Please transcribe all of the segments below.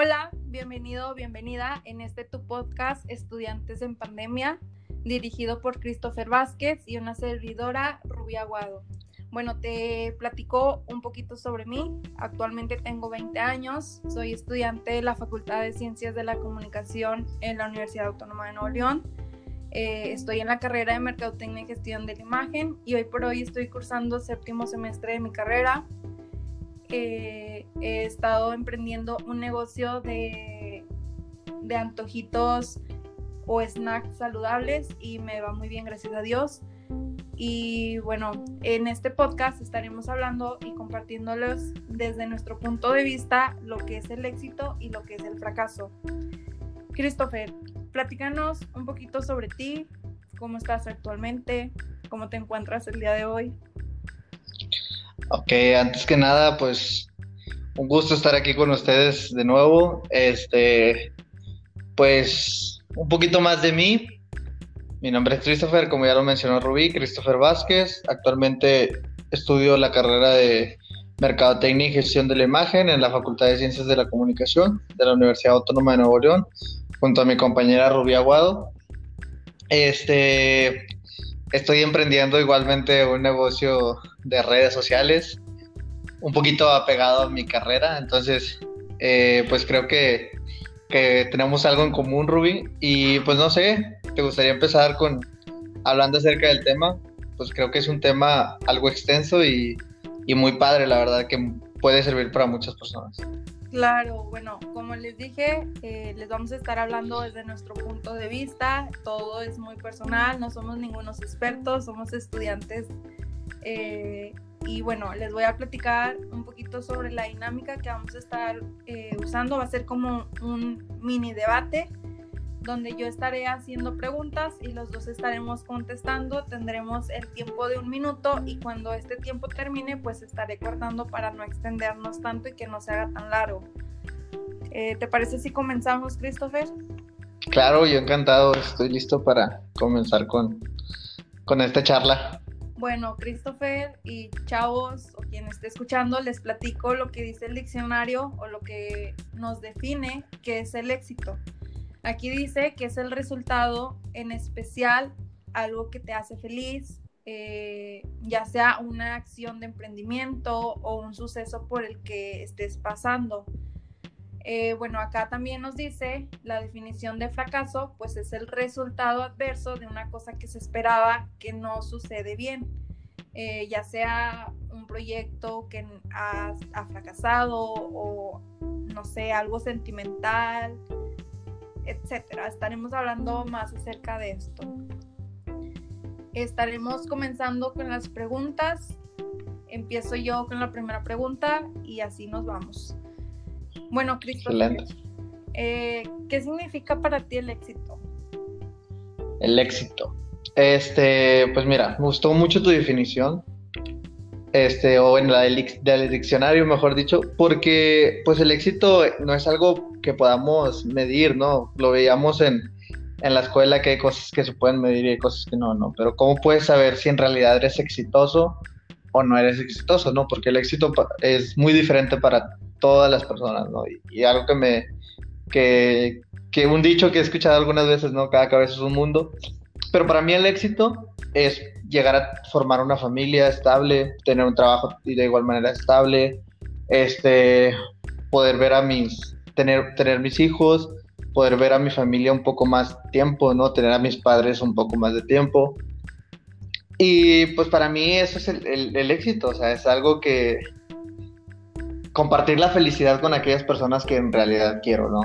Hola, bienvenido, bienvenida en este tu podcast Estudiantes en Pandemia, dirigido por Christopher Vázquez y una servidora, Rubia Aguado. Bueno, te platico un poquito sobre mí. Actualmente tengo 20 años, soy estudiante de la Facultad de Ciencias de la Comunicación en la Universidad Autónoma de Nuevo León. Eh, estoy en la carrera de Mercadotecnia y Gestión de la Imagen y hoy por hoy estoy cursando séptimo semestre de mi carrera he estado emprendiendo un negocio de, de antojitos o snacks saludables y me va muy bien, gracias a Dios. Y bueno, en este podcast estaremos hablando y compartiéndoles desde nuestro punto de vista lo que es el éxito y lo que es el fracaso. Christopher, platícanos un poquito sobre ti, cómo estás actualmente, cómo te encuentras el día de hoy. Ok, antes que nada, pues un gusto estar aquí con ustedes de nuevo. Este, pues un poquito más de mí. Mi nombre es Christopher, como ya lo mencionó Rubí, Christopher Vázquez. Actualmente estudio la carrera de Mercadotecnia y Gestión de la Imagen en la Facultad de Ciencias de la Comunicación de la Universidad Autónoma de Nuevo León, junto a mi compañera Rubí Aguado. Este, estoy emprendiendo igualmente un negocio de redes sociales, un poquito apegado a mi carrera, entonces eh, pues creo que, tenemos algo en común, Ruby, y pues no sé, ¿te gustaría empezar con hablando acerca del tema? Pues creo que es un tema algo extenso y, y muy padre, la verdad, que puede servir para muchas personas. Claro, bueno, como les dije, eh, les vamos a estar hablando desde nuestro punto de vista, todo es muy personal, no somos ningunos expertos, somos estudiantes eh, y bueno, les voy a platicar un poquito sobre la dinámica que vamos a estar eh, usando, va a ser como un mini debate donde yo estaré haciendo preguntas y los dos estaremos contestando. Tendremos el tiempo de un minuto y cuando este tiempo termine, pues estaré cortando para no extendernos tanto y que no se haga tan largo. Eh, ¿Te parece si comenzamos, Christopher? Claro, yo encantado, estoy listo para comenzar con, con esta charla. Bueno, Christopher y chavos o quien esté escuchando, les platico lo que dice el diccionario o lo que nos define que es el éxito. Aquí dice que es el resultado en especial algo que te hace feliz, eh, ya sea una acción de emprendimiento o un suceso por el que estés pasando. Eh, bueno, acá también nos dice la definición de fracaso, pues es el resultado adverso de una cosa que se esperaba que no sucede bien, eh, ya sea un proyecto que ha, ha fracasado o, no sé, algo sentimental, etcétera. Estaremos hablando más acerca de esto. Estaremos comenzando con las preguntas. Empiezo yo con la primera pregunta y así nos vamos. Bueno, Cristian, eh, ¿qué significa para ti el éxito? El éxito. Este, pues mira, me gustó mucho tu definición este, o en la del, diccionario, mejor dicho, porque pues el éxito no es algo que podamos medir, ¿no? Lo veíamos en, en la escuela que hay cosas que se pueden medir y hay cosas que no, ¿no? Pero ¿cómo puedes saber si en realidad eres exitoso o no eres exitoso, ¿no? Porque el éxito es muy diferente para todas las personas, ¿no? Y, algo que me, que, que un dicho que he escuchado algunas veces, ¿no? Cada cabeza es un mundo. Pero para mí el éxito es llegar a formar una familia estable, tener un trabajo de igual manera estable, este, poder ver a mis, tener, tener mis hijos, poder ver a mi familia un poco más tiempo, ¿no? Tener a mis padres un poco más de tiempo. Y pues para mí eso es el, el éxito, o sea, es algo que compartir la felicidad con aquellas personas que en realidad quiero, ¿no?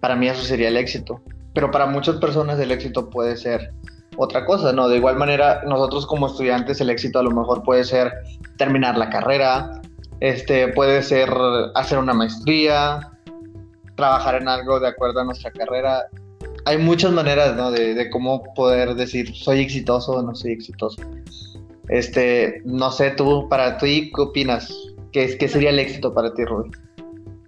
Para mí eso sería el éxito. Pero para muchas personas el éxito puede ser otra cosa, ¿no? De igual manera, nosotros como estudiantes el éxito a lo mejor puede ser terminar la carrera, este, puede ser hacer una maestría, trabajar en algo de acuerdo a nuestra carrera. Hay muchas maneras, ¿no? De, cómo poder decir soy exitoso o no soy exitoso. Este, no sé, tú, para ti, ¿qué opinas? ¿Qué, sería el éxito para ti, Rubén?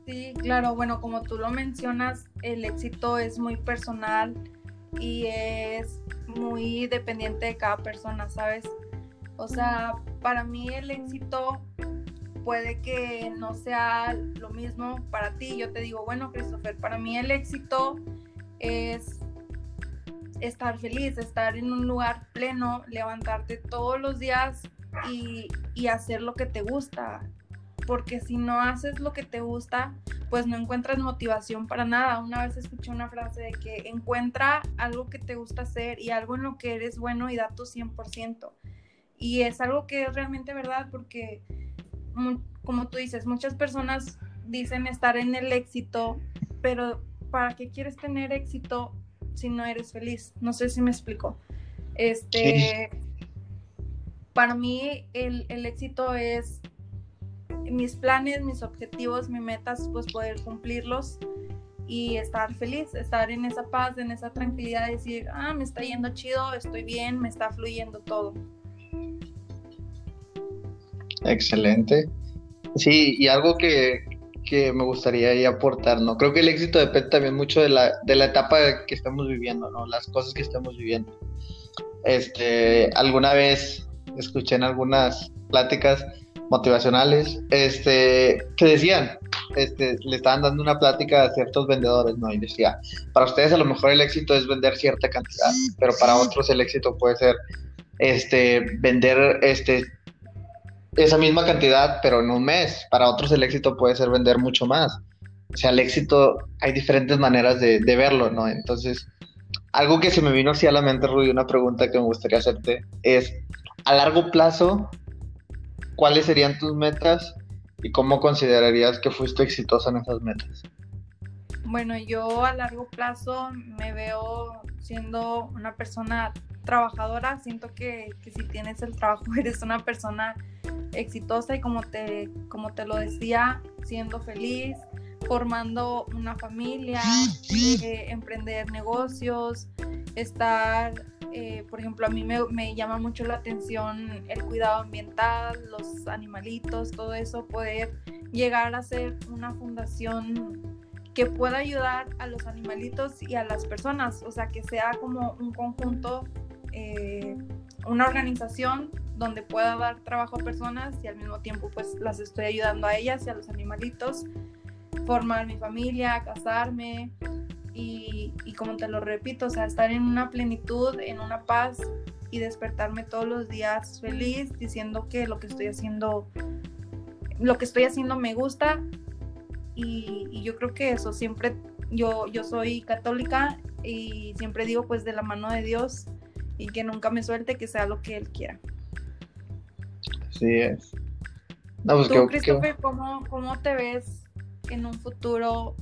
Sí, claro, bueno, como tú lo mencionas, el éxito es muy personal y es muy dependiente de cada persona, ¿sabes? O sea, para mí el éxito puede que no sea lo mismo para ti. Yo te digo, bueno, Christopher, para mí el éxito es estar feliz, estar en un lugar pleno, levantarte todos los días y, hacer lo que te gusta. Porque si no haces lo que te gusta, pues no encuentras motivación para nada. Una vez escuché una frase de que encuentra algo que te gusta hacer y algo en lo que eres bueno y da tu 100%. Y es algo que es realmente verdad porque, como tú dices, muchas personas dicen estar en el éxito, pero ¿para qué quieres tener éxito si no eres feliz? No sé si me explico. Este, para mí el, el éxito es mis planes, mis objetivos, mis metas, pues poder cumplirlos y estar feliz, estar en esa paz, en esa tranquilidad, decir, ah, me está yendo chido, estoy bien, me está fluyendo todo. Excelente. Sí, y algo que, me gustaría aportar, ¿no? Creo que el éxito depende también mucho de la, de la etapa que estamos viviendo, ¿no? Las cosas que estamos viviendo. Este, alguna vez escuché en algunas pláticas motivacionales, este, que decían, este, le estaban dando una plática a ciertos vendedores, ¿no? Y decía, para ustedes a lo mejor el éxito es vender cierta cantidad, pero para otros el éxito puede ser, este, vender, este, esa misma cantidad, pero en un mes. Para otros el éxito puede ser vender mucho más. O sea, el éxito hay diferentes maneras de, verlo, ¿no? Entonces, algo que se me vino así a la mente, Rudy, una pregunta que me gustaría hacerte es, a largo plazo, ¿cuáles serían tus metas y cómo considerarías que fuiste exitosa en esas metas? Bueno, yo a largo plazo me veo siendo una persona trabajadora. Siento que, que si tienes el trabajo eres una persona exitosa y como te, como te lo decía, siendo feliz, formando una familia, eh, emprender negocios, estar, eh, por ejemplo, a mí me, llama mucho la atención el cuidado ambiental, los animalitos, todo eso, poder llegar a ser una fundación que pueda ayudar a los animalitos y a las personas, o sea, que sea como un conjunto, eh, una organización donde pueda dar trabajo a personas y al mismo tiempo pues las estoy ayudando a ellas y a los animalitos, formar mi familia, casarme y, como te lo repito, o sea, estar en una plenitud, en una paz y despertarme todos los días feliz diciendo que lo que estoy haciendo, lo que estoy haciendo me gusta y, y yo creo que eso siempre, yo, yo soy católica y siempre digo pues de la mano de Dios y que nunca me suelte, que sea lo que Él quiera. Sí es. Pues ¿Tú, Christopher, ¿cómo, ¿cómo, te ves en un futuro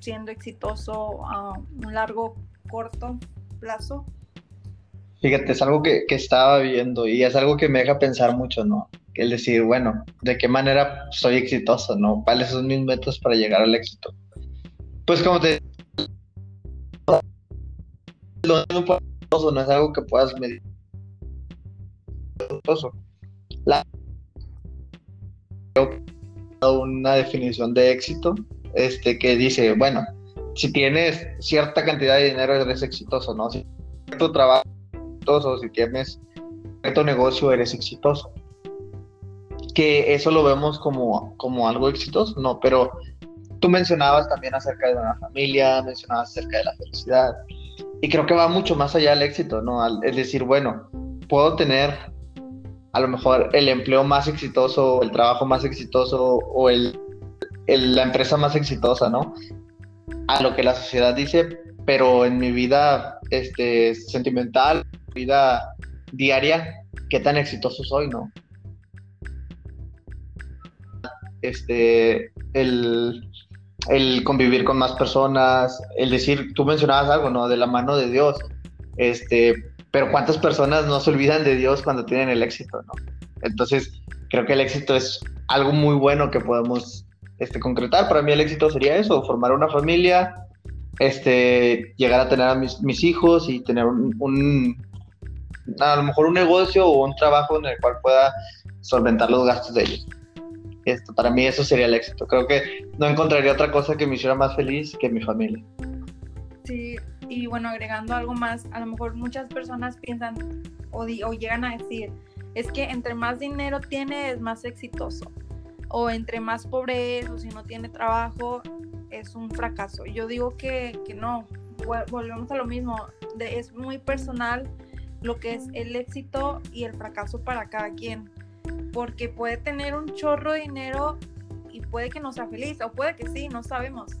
siendo exitoso a un largo, corto plazo? Fíjate, es algo que, que, estaba viendo y es algo que me deja pensar mucho, ¿no? El decir, bueno, ¿de qué manera soy exitoso, no? ¿Cuáles son mis metas para llegar al éxito? Pues como te no es algo que puedas medir. La una definición de éxito este, que dice, bueno, si tienes cierta cantidad de dinero eres exitoso, ¿no? Si tu trabajo exitoso, si tienes cierto negocio eres exitoso. Que eso lo vemos como, como algo exitoso, ¿no? Pero tú mencionabas también acerca de una familia, mencionabas acerca de la felicidad. Y creo que va mucho más allá del éxito, ¿no? Es decir, bueno, puedo tener a lo mejor el empleo más exitoso, el trabajo más exitoso o el, la empresa más exitosa, ¿no? A lo que la sociedad dice, pero en mi vida este, sentimental, vida diaria, ¿qué tan exitoso soy, no? Este, el, el convivir con más personas, el decir, tú mencionabas algo, ¿no? De la mano de Dios. Este, pero ¿cuántas personas no se olvidan de Dios cuando tienen el éxito, no? Entonces, creo que el éxito es algo muy bueno que podemos este, concretar. Para mí el éxito sería eso, formar una familia, este, llegar a tener a mis, mis hijos y tener un, a lo mejor un negocio o un trabajo en el cual pueda solventar los gastos de ellos. Esto, para mí eso sería el éxito. Creo que no encontraría otra cosa que me hiciera más feliz que mi familia. Sí, y bueno, agregando algo más, a lo mejor muchas personas piensan o, o llegan a decir, es que entre más dinero tiene es más exitoso. O entre más pobre es o si no tiene trabajo, es un fracaso. Yo digo que, que no, volvemos a lo mismo, es muy personal lo que es el éxito y el fracaso para cada quien, porque puede tener un chorro de dinero y puede que no sea feliz, o puede que sí, no sabemos.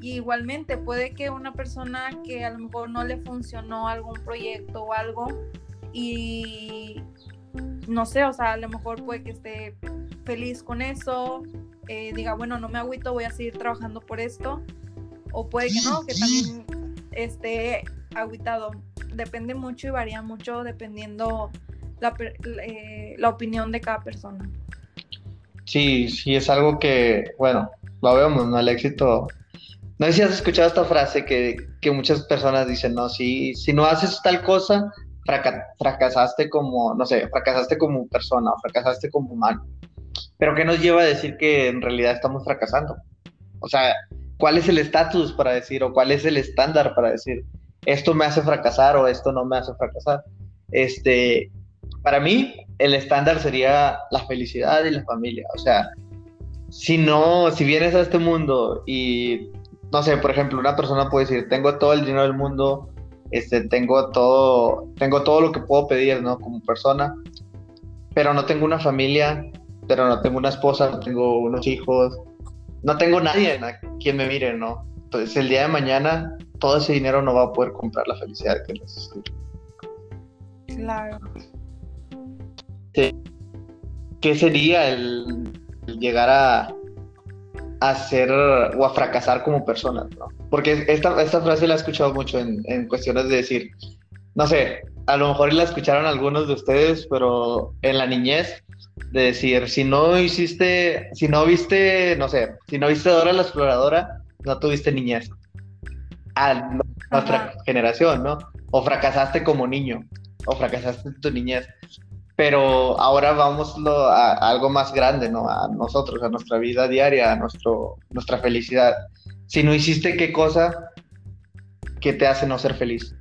Y igualmente puede que una persona que a lo mejor no le funcionó algún proyecto o algo y no sé, o sea, a lo mejor puede que esté feliz con eso, eh, diga, bueno, no me agüito, voy a seguir trabajando por esto, o puede que no, que también esté agüitado. Depende mucho y varía mucho dependiendo la, eh, la opinión de cada persona. Sí, sí, es algo que, bueno, lo vemos, ¿no? El éxito. No sé si has escuchado esta frase que, que muchas personas dicen, no, si, si no haces tal cosa, fracasaste como, no sé, fracasaste como persona o fracasaste como humano. Pero ¿qué nos lleva a decir que en realidad estamos fracasando? O sea, ¿cuál es el estatus para decir o cuál es el estándar para decir esto me hace fracasar o esto no me hace fracasar? Este, para mí, el estándar sería la felicidad y la familia. O sea, si no, si vienes a este mundo y, no sé, por ejemplo, una persona puede decir, tengo todo el dinero del mundo, este, tengo todo, tengo todo lo que puedo pedir, ¿no? Como persona, pero no tengo una familia, pero no tengo una esposa, no tengo unos hijos, no tengo nadie a quien me mire, ¿no? Entonces el día de mañana todo ese dinero no va a poder comprar la felicidad que necesito. Claro. ¿Qué sería el, llegar a, a ser o a fracasar como persona? ¿no? Porque esta, esta frase la he escuchado mucho en, en cuestiones de decir, no sé, a lo mejor la escucharon algunos de ustedes, pero en la niñez de decir, si no hiciste, si no viste, no sé, si no viste Dora la exploradora, no tuviste niñez. A nuestra generación, ¿no? O fracasaste como niño, o fracasaste en tu niñez. Pero ahora vamos a, algo más grande, ¿no? A nosotros, a nuestra vida diaria, a nuestro, nuestra felicidad. Si no hiciste qué cosa que te hace no ser feliz.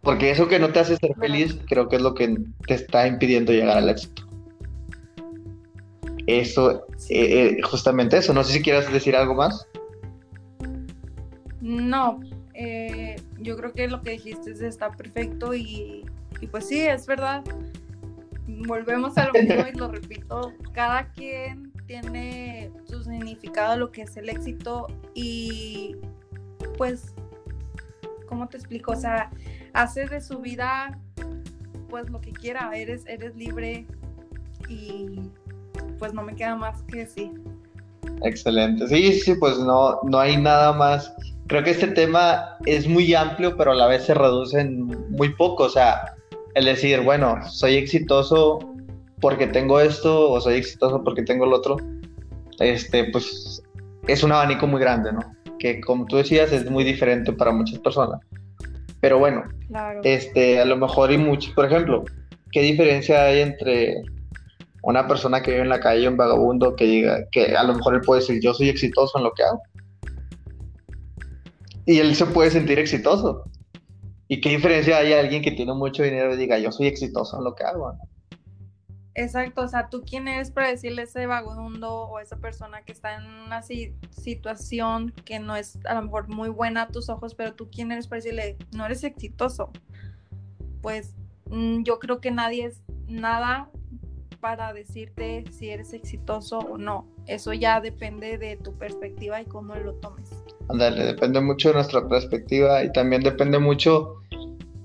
Porque eso que no te hace ser feliz, creo que es lo que te está impidiendo llegar al éxito. Eso, eh, eh, justamente eso. No sé si quieras decir algo más. No, eh, yo creo que lo que dijiste está perfecto y, y pues sí, es verdad. Volvemos a lo mismo y lo repito, cada quien tiene su significado, lo que es el éxito y pues, ¿cómo te explico? O sea, hace de su vida pues lo que quiera, eres, eres libre y pues no me queda más que decir. Excelente, sí, sí, pues no, no hay nada más. Creo que este tema es muy amplio, pero a la vez se reduce en muy poco. O sea, el decir, bueno, soy exitoso porque tengo esto o soy exitoso porque tengo el otro, este, pues es un abanico muy grande, ¿no? Que como tú decías, es muy diferente para muchas personas. Pero bueno, este, a lo mejor y mucho, por ejemplo, ¿qué diferencia hay entre una persona que vive en la calle, un vagabundo, que diga que a lo mejor él puede decir yo soy exitoso en lo que hago? Y él se puede sentir exitoso. ¿Y qué diferencia hay a alguien que tiene mucho dinero y diga yo soy exitoso en lo que hago? Exacto, o sea, ¿tú quién eres para decirle a ese vagabundo o a esa persona que está en una situación que no es a lo mejor muy buena a tus ojos, pero tú quién eres para decirle, no eres exitoso? Pues mm, yo creo que nadie es nada para decirte si eres exitoso o no. Eso ya depende de tu perspectiva y cómo lo tomes. Ándale, depende mucho de nuestra perspectiva y también depende mucho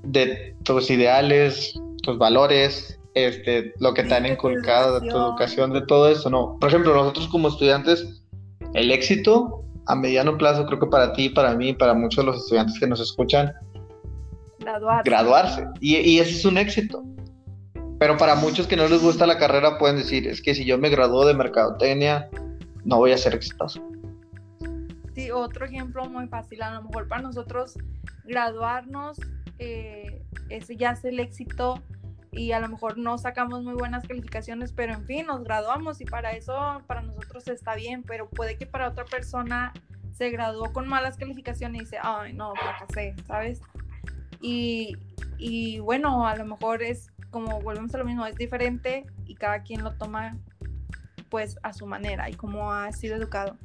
de tus ideales, tus valores, este, lo que te han inculcado, de tu educación, de todo eso, ¿no? Por ejemplo, nosotros como estudiantes, el éxito a mediano plazo, creo que para ti, para mí, para muchos de los estudiantes que nos escuchan, graduarse. graduarse. Y, y ese es un éxito. Pero para muchos que no les gusta la carrera pueden decir, es que si yo me gradúo de mercadotecnia, no voy a ser exitoso. Sí, otro ejemplo muy fácil, a lo mejor para nosotros graduarnos, eh, ese ya es el éxito y a lo mejor no sacamos muy buenas calificaciones, pero en fin, nos graduamos y para eso para nosotros está bien, pero puede que para otra persona se graduó con malas calificaciones y dice, ay, no, fracasé, ¿sabes? Y, y bueno, a lo mejor es como volvemos a lo mismo, es diferente y cada quien lo toma pues a su manera y cómo ha sido educado.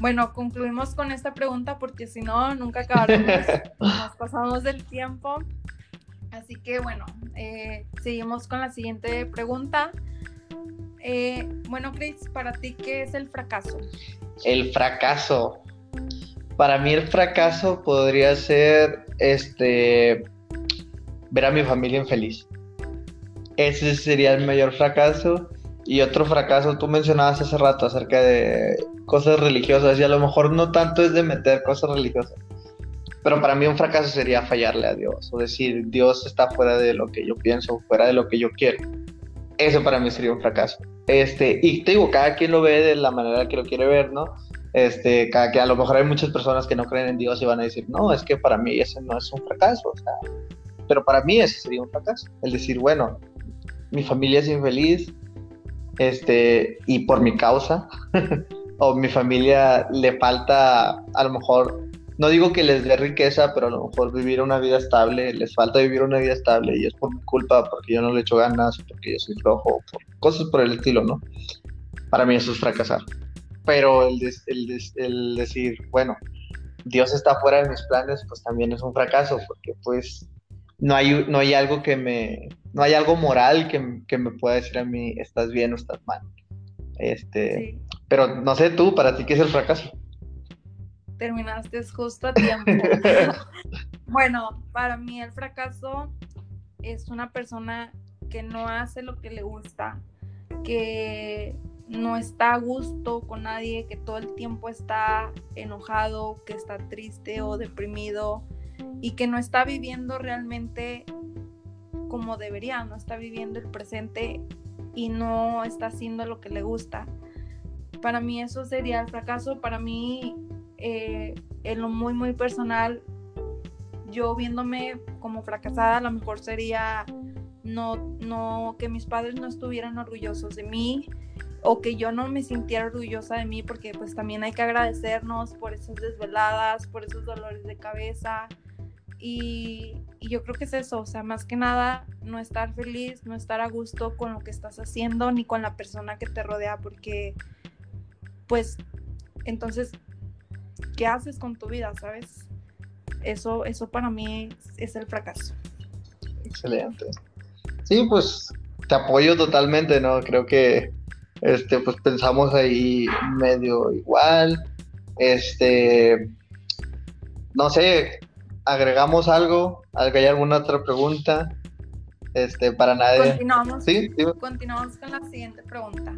Bueno, concluimos con esta pregunta porque si no, nunca acabaremos. Nos pasamos del tiempo. Así que bueno, eh, seguimos con la siguiente pregunta. Eh, bueno, Chris, para ti, ¿qué es el fracaso? El fracaso. Para mí el fracaso podría ser este ver a mi familia infeliz. Ese sería el mayor fracaso. Y otro fracaso, tú mencionabas hace rato acerca de cosas religiosas y a lo mejor no tanto es de meter cosas religiosas. Pero para mí un fracaso sería fallarle a Dios o decir Dios está fuera de lo que yo pienso, fuera de lo que yo quiero. Eso para mí sería un fracaso. Este, y te digo, cada quien lo ve de la manera que lo quiere ver, ¿no? Este, cada que a lo mejor hay muchas personas que no creen en Dios y van a decir, no, es que para mí ese no es un fracaso, pero para mí ese sería un fracaso. El decir, bueno, mi familia es infeliz, este, y por mi causa, o mi familia le falta, a lo mejor, no digo que les dé riqueza, pero a lo mejor vivir una vida estable, les falta vivir una vida estable y es por mi culpa, porque yo no le echo ganas, porque yo soy flojo, cosas por el estilo, ¿no? Para mí eso es fracasar. Pero el, el, el decir, bueno, Dios está fuera de mis planes, pues también es un fracaso, porque pues no hay, no hay algo que me, no hay algo moral que, que, me pueda decir a mí, estás bien o estás mal. Este, pero no sé tú, para ti, ¿qué es el fracaso? Terminaste justo a tiempo. bueno, para mí el fracaso es una persona que no hace lo que le gusta, que no está a gusto con nadie, que todo el tiempo está enojado, que está triste o deprimido y que no está viviendo realmente como debería, no está viviendo el presente y no está haciendo lo que le gusta. Para mí eso sería el fracaso, para mí eh, en lo muy muy personal, yo viéndome como fracasada, a lo mejor sería no, no, que mis padres no estuvieran orgullosos de mí o que yo no me sintiera orgullosa de mí porque pues también hay que agradecernos por esas desveladas, por esos dolores de cabeza, y, yo creo que es eso, o sea, más que nada, no estar feliz, no estar a gusto con lo que estás haciendo, ni con la persona que te rodea, porque, pues, entonces, ¿qué haces con tu vida, sabes? Eso, eso para mí es el fracaso. Excelente. Sí, pues te apoyo totalmente, ¿no? Creo que este, pues pensamos ahí medio igual. Este, no sé, agregamos algo, ¿hay alguna otra pregunta? Este, para nadie. Continuamos. Continuamos con la siguiente pregunta.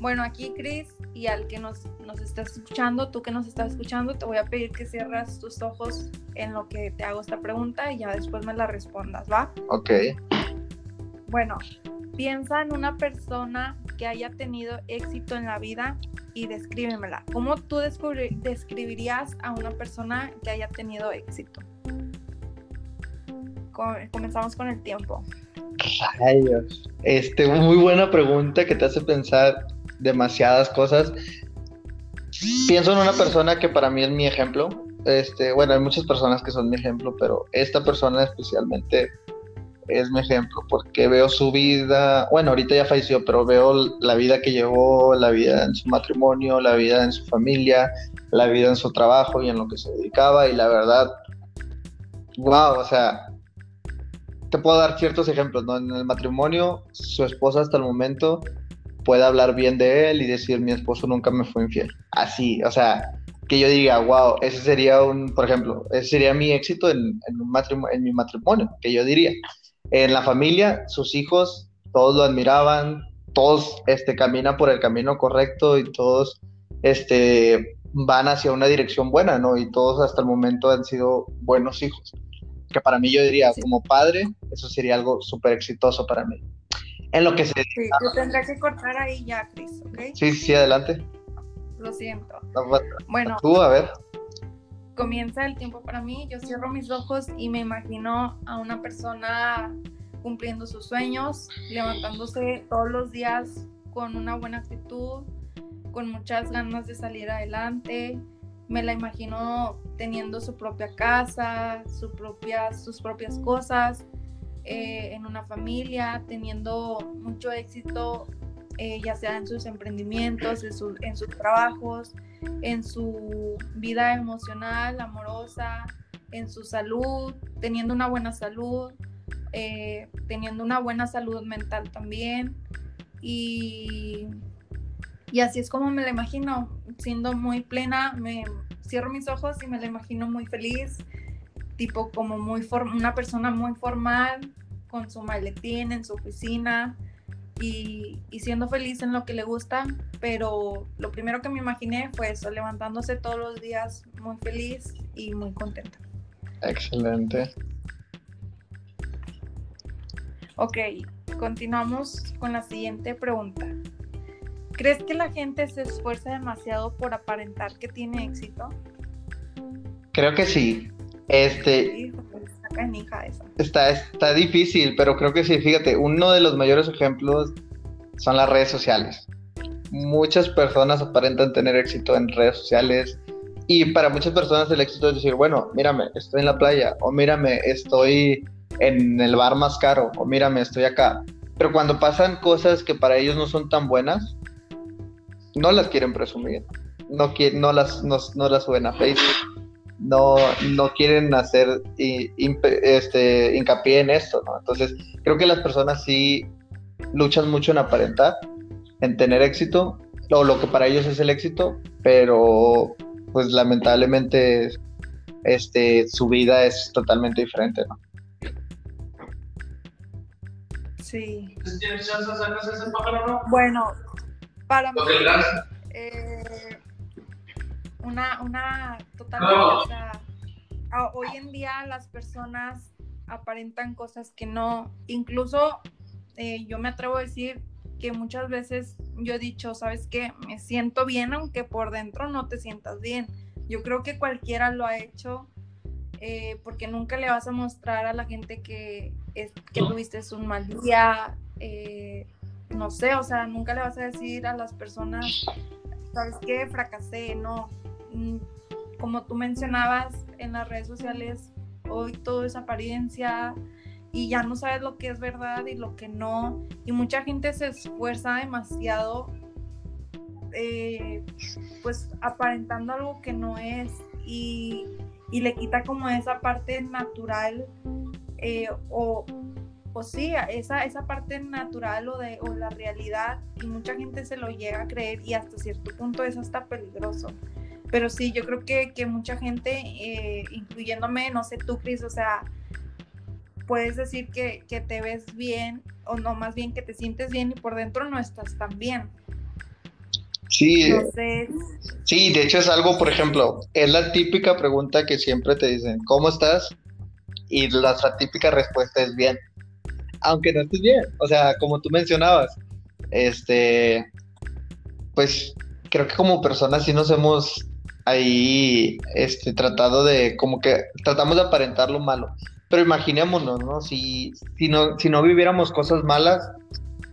Bueno, aquí Chris y al que nos, nos estás escuchando, tú que nos estás escuchando, te voy a pedir que cierras tus ojos en lo que te hago esta pregunta y ya después me la respondas, ¿va? Ok. Bueno, piensa en una persona que haya tenido éxito en la vida y descríbemela. ¿Cómo tú describirías a una persona que haya tenido éxito? comenzamos con el tiempo. Rayos. Este, muy buena pregunta que te hace pensar demasiadas cosas. Pienso en una persona que para mí es mi ejemplo. Este, bueno, hay muchas personas que son mi ejemplo, pero esta persona especialmente es mi ejemplo, porque veo su vida, bueno, ahorita ya falleció, pero veo la vida que llevó, la vida en su matrimonio, la vida en su familia, la vida en su trabajo y en lo que se dedicaba, y la verdad, wow, o sea, te puedo dar ciertos ejemplos, ¿no? En el matrimonio, su esposa hasta el momento puede hablar bien de él y decir, mi esposo nunca me fue infiel. Así, o sea, que yo diga, wow, ese sería un, por ejemplo, ese sería mi éxito en, en, un en mi matrimonio, que yo diría. En la familia, sus hijos, todos lo admiraban, todos este, caminan por el camino correcto y todos este, van hacia una dirección buena, ¿no? Y todos hasta el momento han sido buenos hijos. Que para mí yo diría, como padre, eso sería algo súper exitoso para mí. En lo que se... Sí, yo tendré que cortar ahí ya, Cris, ¿ok? Sí, sí, adelante. Lo siento. Pues, bueno. Tú, a ver comienza el tiempo para mí, yo cierro mis ojos y me imagino a una persona cumpliendo sus sueños, levantándose todos los días con una buena actitud, con muchas ganas de salir adelante. Me la imagino teniendo su propia casa, su sus propias cosas, eh, en una familia, teniendo mucho éxito eh, ya sea en sus emprendimientos, en, en sus trabajos, en su vida emocional, amorosa, en su salud, teniendo una buena salud, eh, teniendo una buena salud mental también. Y, y así es como me la imagino, siendo muy plena, me cierro mis ojos y me la imagino muy feliz, tipo como muy una persona muy formal, con su maletín en su oficina y, y, siendo feliz en lo que le gusta, pero lo primero que me imaginé fue eso, levantándose todos los días muy feliz y muy contenta. Excelente. Ok, continuamos con la siguiente pregunta. ¿Crees que la gente se esfuerza demasiado por aparentar que tiene éxito? Creo que sí. Este. Está, está difícil, pero creo que sí. Fíjate, uno de los mayores ejemplos son las redes sociales. Muchas personas aparentan tener éxito en redes sociales y para muchas personas el éxito es decir, bueno, mírame, estoy en la playa o mírame, estoy en el bar más caro o mírame, estoy acá. Pero cuando pasan cosas que para ellos no son tan buenas, no las quieren presumir, no, no, las, no, las suben a Facebook, no, no quieren hacer este, hincapié en esto, ¿no? Entonces, creo que las personas sí luchan mucho en aparentar, en tener éxito, o lo que para ellos es el éxito, pero pues lamentablemente este, su vida es totalmente diferente, ¿no? Sí. Bueno, para mí, eh, una, una totalmente, hoy en día las personas aparentan cosas que no, incluso eh, yo me atrevo a decir que muchas veces yo he dicho, sabes qué, me siento bien aunque por dentro no te sientas bien. Yo creo que cualquiera lo ha hecho eh, porque nunca le vas a mostrar a la gente que, es, que tuviste un mal día, eh, no sé, o sea, nunca le vas a decir a las personas, ¿sabes qué? Fracasé, no. Mm, como tú mencionabas en las redes sociales, hoy todo es apariencia y ya no sabes lo que es verdad y lo que no. Y mucha gente se esfuerza demasiado, eh, pues aparentando algo que no es y, y le quita como esa parte natural eh, o o sí, esa, esa parte natural o, de, o la realidad, y mucha gente se lo llega a creer y hasta cierto punto es hasta peligroso. Pero sí, yo creo que, que mucha gente, eh, incluyéndome, no sé tú, Cris, o sea, puedes decir que, que, te ves bien o no, más bien que te sientes bien y por dentro no estás tan bien. Sí, sí, de hecho es algo, por ejemplo, es la típica pregunta que siempre te dicen, ¿cómo estás? Y la típica respuesta es bien aunque no estés bien. O sea, como tú mencionabas, este, pues creo que como personas sí nos hemos ahí este, tratado de, como que tratamos de aparentar lo malo. Pero imaginémonos, ¿no? Si, si, no, si no viviéramos cosas malas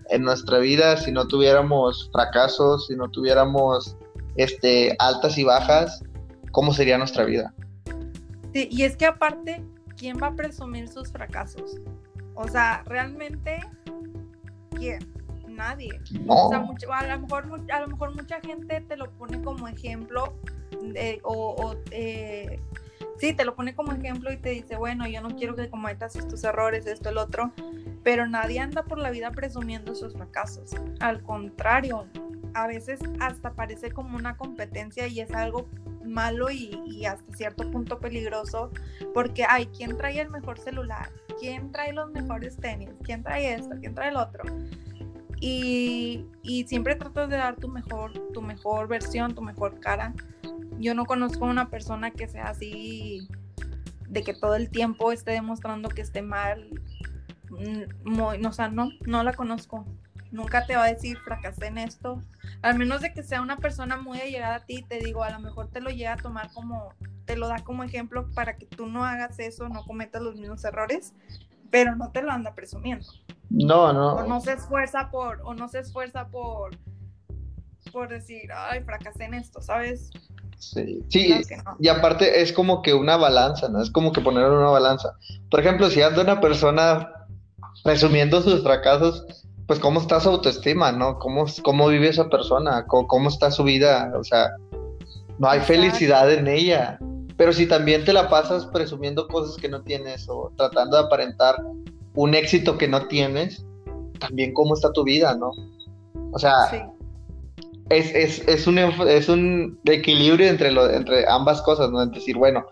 en nuestra vida, si no tuviéramos fracasos, si no tuviéramos este, altas y bajas, ¿cómo sería nuestra vida? Sí, y es que aparte, ¿quién va a presumir sus fracasos? O sea, realmente, ¿quién? Nadie. O sea, a, lo mejor, a lo mejor mucha gente te lo pone como ejemplo o, eh, sí, te lo pone como ejemplo y te dice, bueno, yo no quiero que cometas estos errores, esto, el otro, pero nadie anda por la vida presumiendo sus fracasos. Al contrario, a veces hasta parece como una competencia y es algo malo y, y hasta cierto punto peligroso porque hay quien trae el mejor celular, quién trae los mejores tenis, quién trae esto, quién trae el otro. Y, siempre tratas de dar tu mejor, tu mejor versión, tu mejor cara. Yo no conozco a una persona que sea así, de que todo el tiempo esté demostrando que esté mal. Mm, o sea, no, no la conozco. Nunca te va a decir fracasé en esto. Al menos de que sea una persona muy allegada a ti, te digo, a lo mejor te lo llega a tomar como te lo da como ejemplo para que tú no hagas eso, no cometas los mismos errores, pero no te lo anda presumiendo. No, no. O no se esfuerza por, o no se esfuerza por, por decir, ay, fracasé en esto, ¿sabes? Sí, sí. y aparte es como que una balanza, ¿no? Es como que poner una balanza. Por ejemplo, si anda una persona presumiendo sus fracasos, pues cómo está su autoestima, ¿no? ¿Cómo, cómo vive esa persona? ¿Cómo, está su vida? O sea, no hay felicidad en ella. Pero si también te la pasas presumiendo cosas que no tienes o tratando de aparentar un éxito que no tienes, también cómo está tu vida, ¿no? O sea, es, un, es un equilibrio entre, lo, entre ambas cosas, ¿no? Es decir, bueno,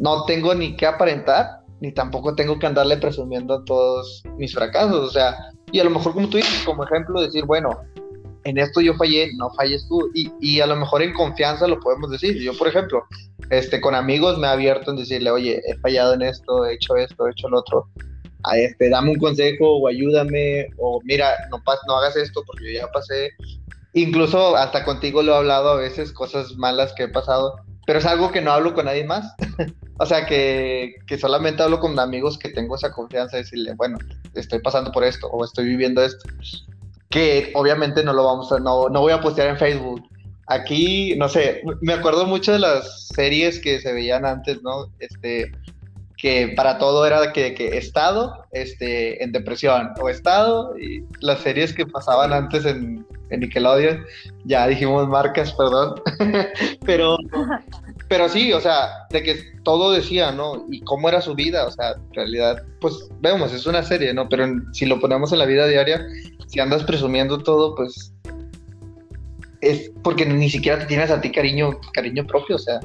no tengo ni que aparentar, ni tampoco tengo que andarle presumiendo todos mis fracasos, o sea, y a lo mejor como tú dices, como ejemplo, decir, bueno, en esto yo fallé, no falles tú, y, y a lo mejor en confianza lo podemos decir. Yo, por ejemplo, este, con amigos me he abierto en decirle, oye, he fallado en esto, he hecho esto, he hecho lo otro, a este, dame un consejo o ayúdame, o mira, no, no hagas esto porque yo ya pasé. Incluso hasta contigo lo he hablado a veces, cosas malas que he pasado, pero es algo que no hablo con nadie más. o sea, que, que, solamente hablo con amigos que tengo esa confianza de decirle, bueno, estoy pasando por esto o estoy viviendo esto. Que obviamente no lo vamos a, no, no voy a postear en Facebook. Aquí, no sé, me acuerdo mucho de las series que se veían antes, ¿no? Este, que para todo era que, que estado este, en depresión o estado y las series que pasaban antes en, en Nickelodeon, ya dijimos marcas, perdón, pero, pero sí, o sea, de que todo decía, ¿no? Y cómo era su vida, o sea, en realidad, pues vemos, es una serie, ¿no? Pero si lo ponemos en la vida diaria, si andas presumiendo todo, pues es porque ni siquiera te tienes a ti cariño, cariño propio, o sea.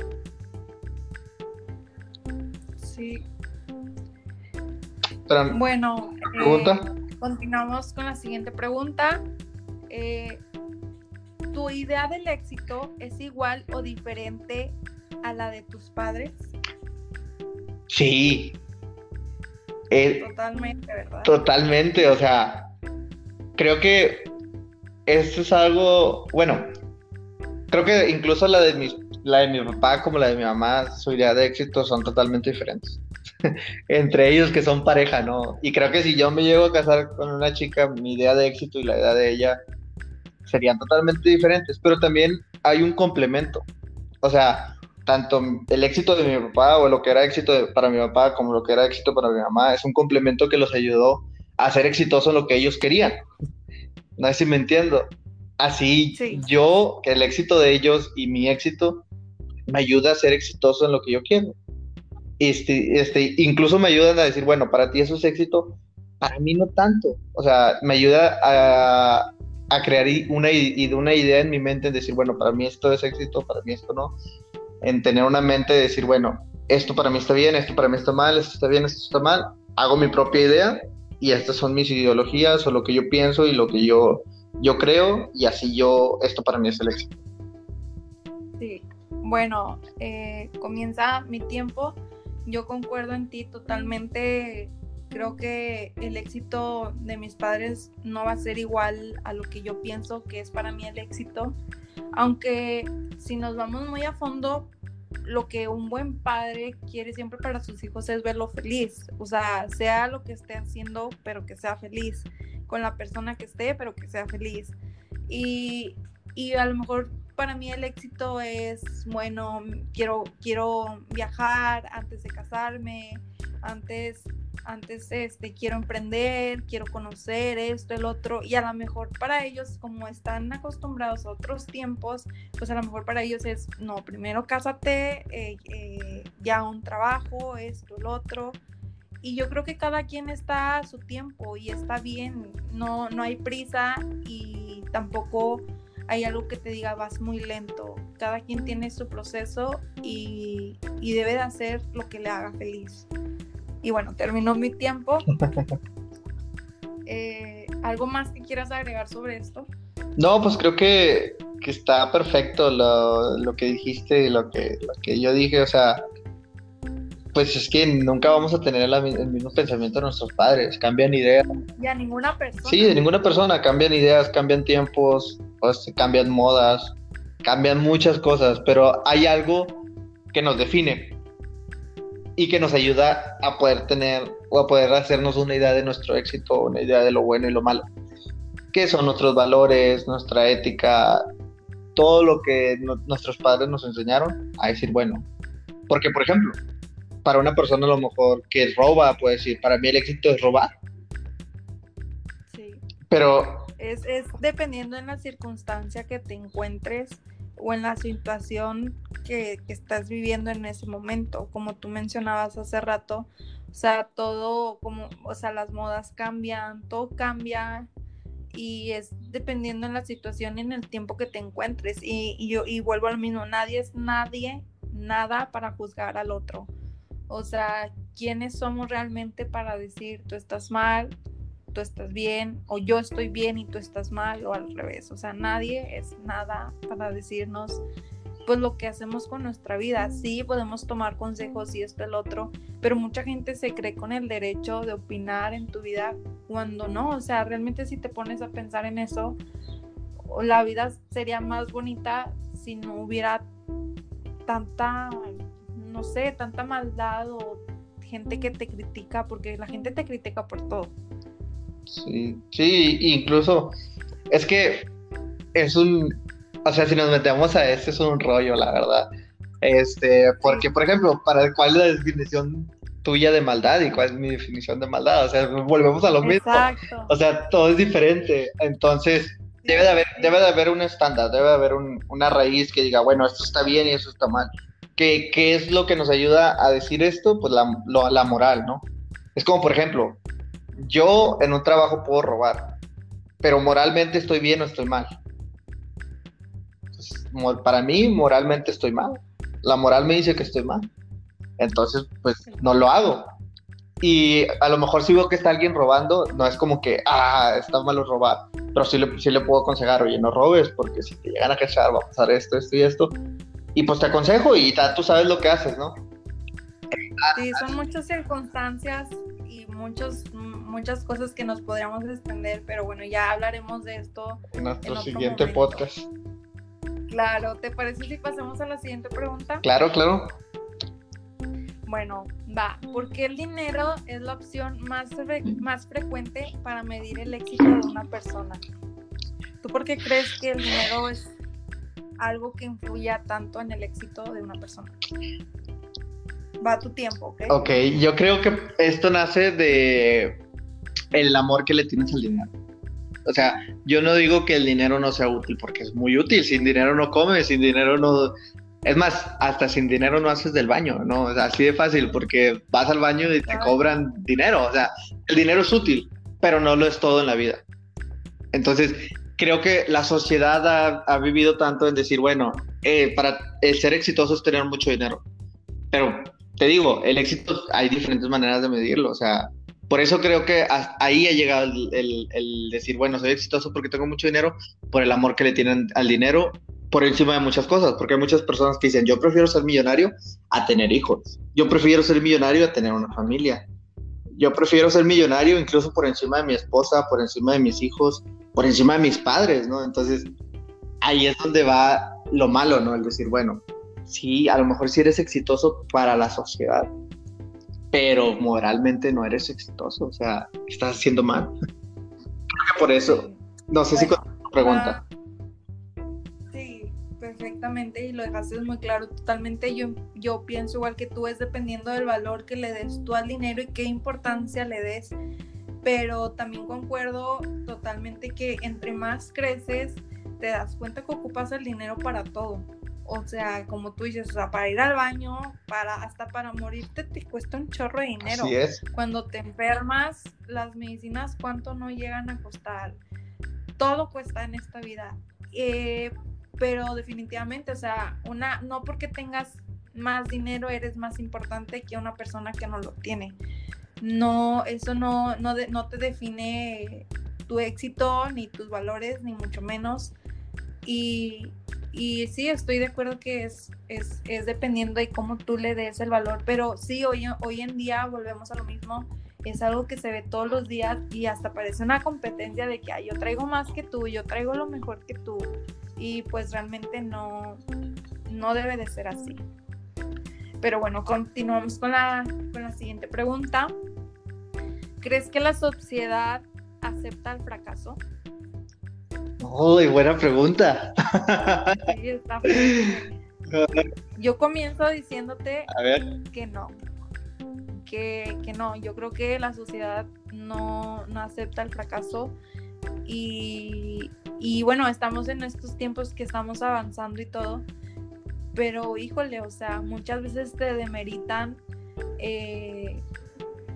Bueno, ¿pregunta? Eh, continuamos con la siguiente pregunta. Eh, ¿tu idea del éxito es igual o diferente a la de tus padres? Sí. Eh, totalmente, ¿verdad? Totalmente, o sea, creo que esto es algo, bueno, creo que incluso la de mi, la de mi papá como la de mi mamá, su idea de éxito son totalmente diferentes. Entre ellos que son pareja, ¿no? Y creo que si yo me llego a casar con una chica, mi idea de éxito y la idea de ella serían totalmente diferentes, pero también hay un complemento. O sea, tanto el éxito de mi papá o lo que era éxito para mi papá como lo que era éxito para mi mamá es un complemento que los ayudó a ser exitosos en lo que ellos querían. No sé si me entiendo. Así yo, que el éxito de ellos y mi éxito me ayuda a ser exitoso en lo que yo quiero. Este, este, incluso me ayudan a decir, bueno, para ti eso es éxito, para mí no tanto. O sea, me ayuda a, crear una, una idea en mi mente, en decir, bueno, para mí esto es éxito, para mí esto no, en tener una mente de decir, bueno, esto para mí está bien, esto para mí está mal, esto está bien, esto está mal, hago mi propia idea y estas son mis ideologías o lo que yo pienso y lo que yo, yo creo y así yo, esto para mí es el éxito. Sí, bueno, eh, comienza mi tiempo, yo concuerdo en ti totalmente creo que el éxito de mis padres no va a ser igual a lo que yo pienso que es para mí el éxito. Aunque si nos vamos muy a fondo, lo que un buen padre quiere siempre para sus hijos es verlo feliz. O sea, sea lo que esté haciendo, pero que sea feliz. Con la persona que esté, pero que sea feliz. Y, y a lo mejor para mí el éxito es, bueno, quiero, quiero viajar antes de casarme, antes antes este, quiero emprender, quiero conocer esto, el otro, y a lo mejor para ellos, como están acostumbrados a otros tiempos, pues a lo mejor para ellos es, no, primero cásate, eh, eh, ya un trabajo, esto, el otro, y yo creo que cada quien está a su tiempo y está bien, no, no hay prisa y tampoco hay algo que te diga vas muy lento. Cada quien tiene su proceso y, y debe de hacer lo que le haga feliz. Y bueno, terminó mi tiempo. Eh, ¿Algo más que quieras agregar sobre esto? No, pues creo que, está perfecto lo, que dijiste y lo que, lo que yo dije. O sea, pues es que nunca vamos a tener el mismo pensamiento de nuestros padres. Cambian ideas. Y a ninguna persona. Sí, de ninguna persona. Cambian ideas, cambian tiempos, pues, cambian modas, cambian muchas cosas. Pero hay algo que nos define y que nos ayuda a poder tener o a poder hacernos una idea de nuestro éxito, una idea de lo bueno y lo malo. ¿Qué son nuestros valores, nuestra ética, todo lo que nuestros padres nos enseñaron a decir, bueno, porque por ejemplo, para una persona a lo mejor que roba, puede decir, para mí el éxito es robar. Sí. Pero... Es, es dependiendo en la circunstancia que te encuentres o en la situación que, que, estás viviendo en ese momento. Como tú mencionabas hace rato, o sea, todo como, o sea, las modas cambian, todo cambia y es dependiendo en la situación y en el tiempo que te encuentres. Y, y yo y vuelvo al mismo, nadie es nadie, nada para juzgar al otro. O sea, ¿quiénes somos realmente para decir tú estás mal, tú estás bien, o yo estoy bien y tú estás mal, o al revés? O sea, nadie es nada para decirnos pues lo que hacemos con nuestra vida. Sí, podemos tomar consejos y esto el otro, pero mucha gente se cree con el derecho de opinar en tu vida cuando no. O sea, realmente si te pones a pensar en eso, la vida sería más bonita si no hubiera tanta no sé, tanta maldad o gente que te critica, porque la gente te critica por todo. Sí, sí, incluso es que es un, o sea, si nos metemos a este es un rollo, la verdad. Este, porque, por ejemplo, para cuál es la definición tuya de maldad y cuál es mi definición de maldad, o sea, volvemos a lo mismo. O sea, todo es diferente. Entonces, debe de haber, debe de haber un estándar, debe de haber una raíz que diga, bueno, esto está bien y eso está mal. ¿Qué, es lo que nos ayuda a decir esto? Pues la, la moral, ¿no? Es como, por ejemplo, yo en un trabajo puedo robar, pero moralmente estoy bien o estoy mal. para mí, moralmente estoy mal. La moral me dice que estoy mal. Entonces, pues no lo hago. Y a lo mejor si veo que está alguien robando, no es como que, ah, está malo robar. Pero sí le, sí le puedo aconsejar, oye, no robes, porque si te llegan a cachar va a pasar esto, esto y esto. Y pues te aconsejo y tú sabes lo que haces, ¿no? Sí, son muchas circunstancias y muchos, muchas cosas que nos podríamos extender, pero bueno, ya hablaremos de esto en nuestro siguiente podcast. Claro, ¿te parece si pasamos a la siguiente pregunta? Claro, claro. Bueno, va, ¿por qué el dinero es la opción más, más frecuente para medir el éxito de una persona? ¿Tú por qué crees que el dinero es algo que influya tanto en el éxito de una persona. Va tu tiempo, ¿ok? Ok, yo creo que esto nace de el amor que le tienes al dinero. O sea, yo no digo que el dinero no sea útil, porque es muy útil. Sin dinero no comes, sin dinero no... Es más, hasta sin dinero no haces del baño, ¿no? O sea, así de fácil, porque vas al baño y te cobran dinero. O sea, el dinero es útil, pero no lo es todo en la vida. Entonces, creo que la sociedad ha, vivido tanto en decir, bueno, eh, para el ser exitoso es tener mucho dinero. Pero te digo, el éxito hay diferentes maneras de medirlo. O sea, por eso creo que ahí ha llegado el, decir, bueno, soy exitoso porque tengo mucho dinero, por el amor que le tienen al dinero, por encima de muchas cosas. Porque hay muchas personas que dicen, yo prefiero ser millonario a tener hijos. Yo prefiero ser millonario a tener una familia. Yo prefiero ser millonario incluso por encima de mi esposa, por encima de mis hijos, por encima de mis padres, ¿no? Entonces, ahí es donde va lo malo, ¿no? El decir, bueno, sí, a lo mejor sí eres exitoso para la sociedad, pero moralmente no eres exitoso, o sea, estás haciendo mal. por eso, no sé si con pregunta. Sí, perfectamente, y lo dejaste muy claro, totalmente. Yo, yo pienso igual que tú, es dependiendo del valor que le des tú al dinero y qué importancia le des pero también concuerdo totalmente que entre más creces, te das cuenta que ocupas el dinero para todo. O sea, como tú dices, o sea, para ir al baño, para hasta para morirte te cuesta un chorro de dinero. Así es. Cuando te enfermas, las medicinas, ¿cuánto no llegan a costar? Todo cuesta en esta vida. Eh, pero definitivamente, o sea, una, no porque tengas más dinero eres más importante que una persona que no lo tiene no, eso no, no, te define tu éxito, ni tus valores, ni mucho menos. Y, y sí, estoy de acuerdo que es, es, es, dependiendo de cómo tú le des el valor, pero sí, hoy, hoy en día volvemos a lo mismo, es algo que se ve todos los días y hasta parece una competencia de que yo traigo más que tú, yo traigo lo mejor que tú y pues realmente no, no debe de ser así. Pero bueno, continuamos con la, con la siguiente pregunta. ¿Crees que la sociedad acepta el fracaso? Uy, buena pregunta. Yo comienzo diciéndote que no. Que, que, no, yo creo que la sociedad no, no acepta el fracaso Y, y bueno, estamos en estos tiempos que estamos avanzando y todo, pero híjole, o sea, muchas veces te demeritan eh,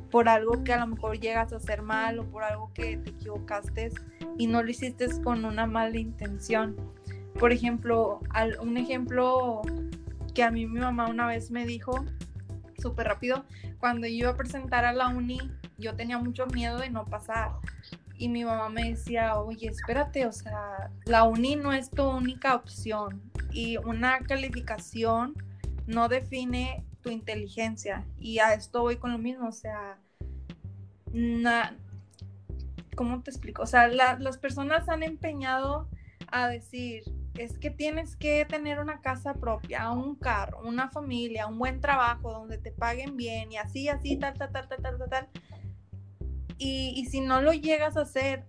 por algo que a lo mejor llegas a hacer mal o por algo que te equivocaste y no lo hiciste con una mala intención. Por ejemplo, un ejemplo que a mí mi mamá una vez me dijo súper rápido, cuando yo iba a presentar a la uni, yo tenía mucho miedo de no pasar. Y mi mamá me decía, oye, espérate, o sea, la uni no es tu única opción. Y una calificación no define tu inteligencia. Y a esto voy con lo mismo, o sea, ¿cómo te explico? O sea, las personas han empeñado a decir, es que tienes que tener una casa propia, un carro, una familia, un buen trabajo donde te paguen bien y así, así, tal, tal, tal, tal, tal, tal. Y, si no lo llegas a hacer,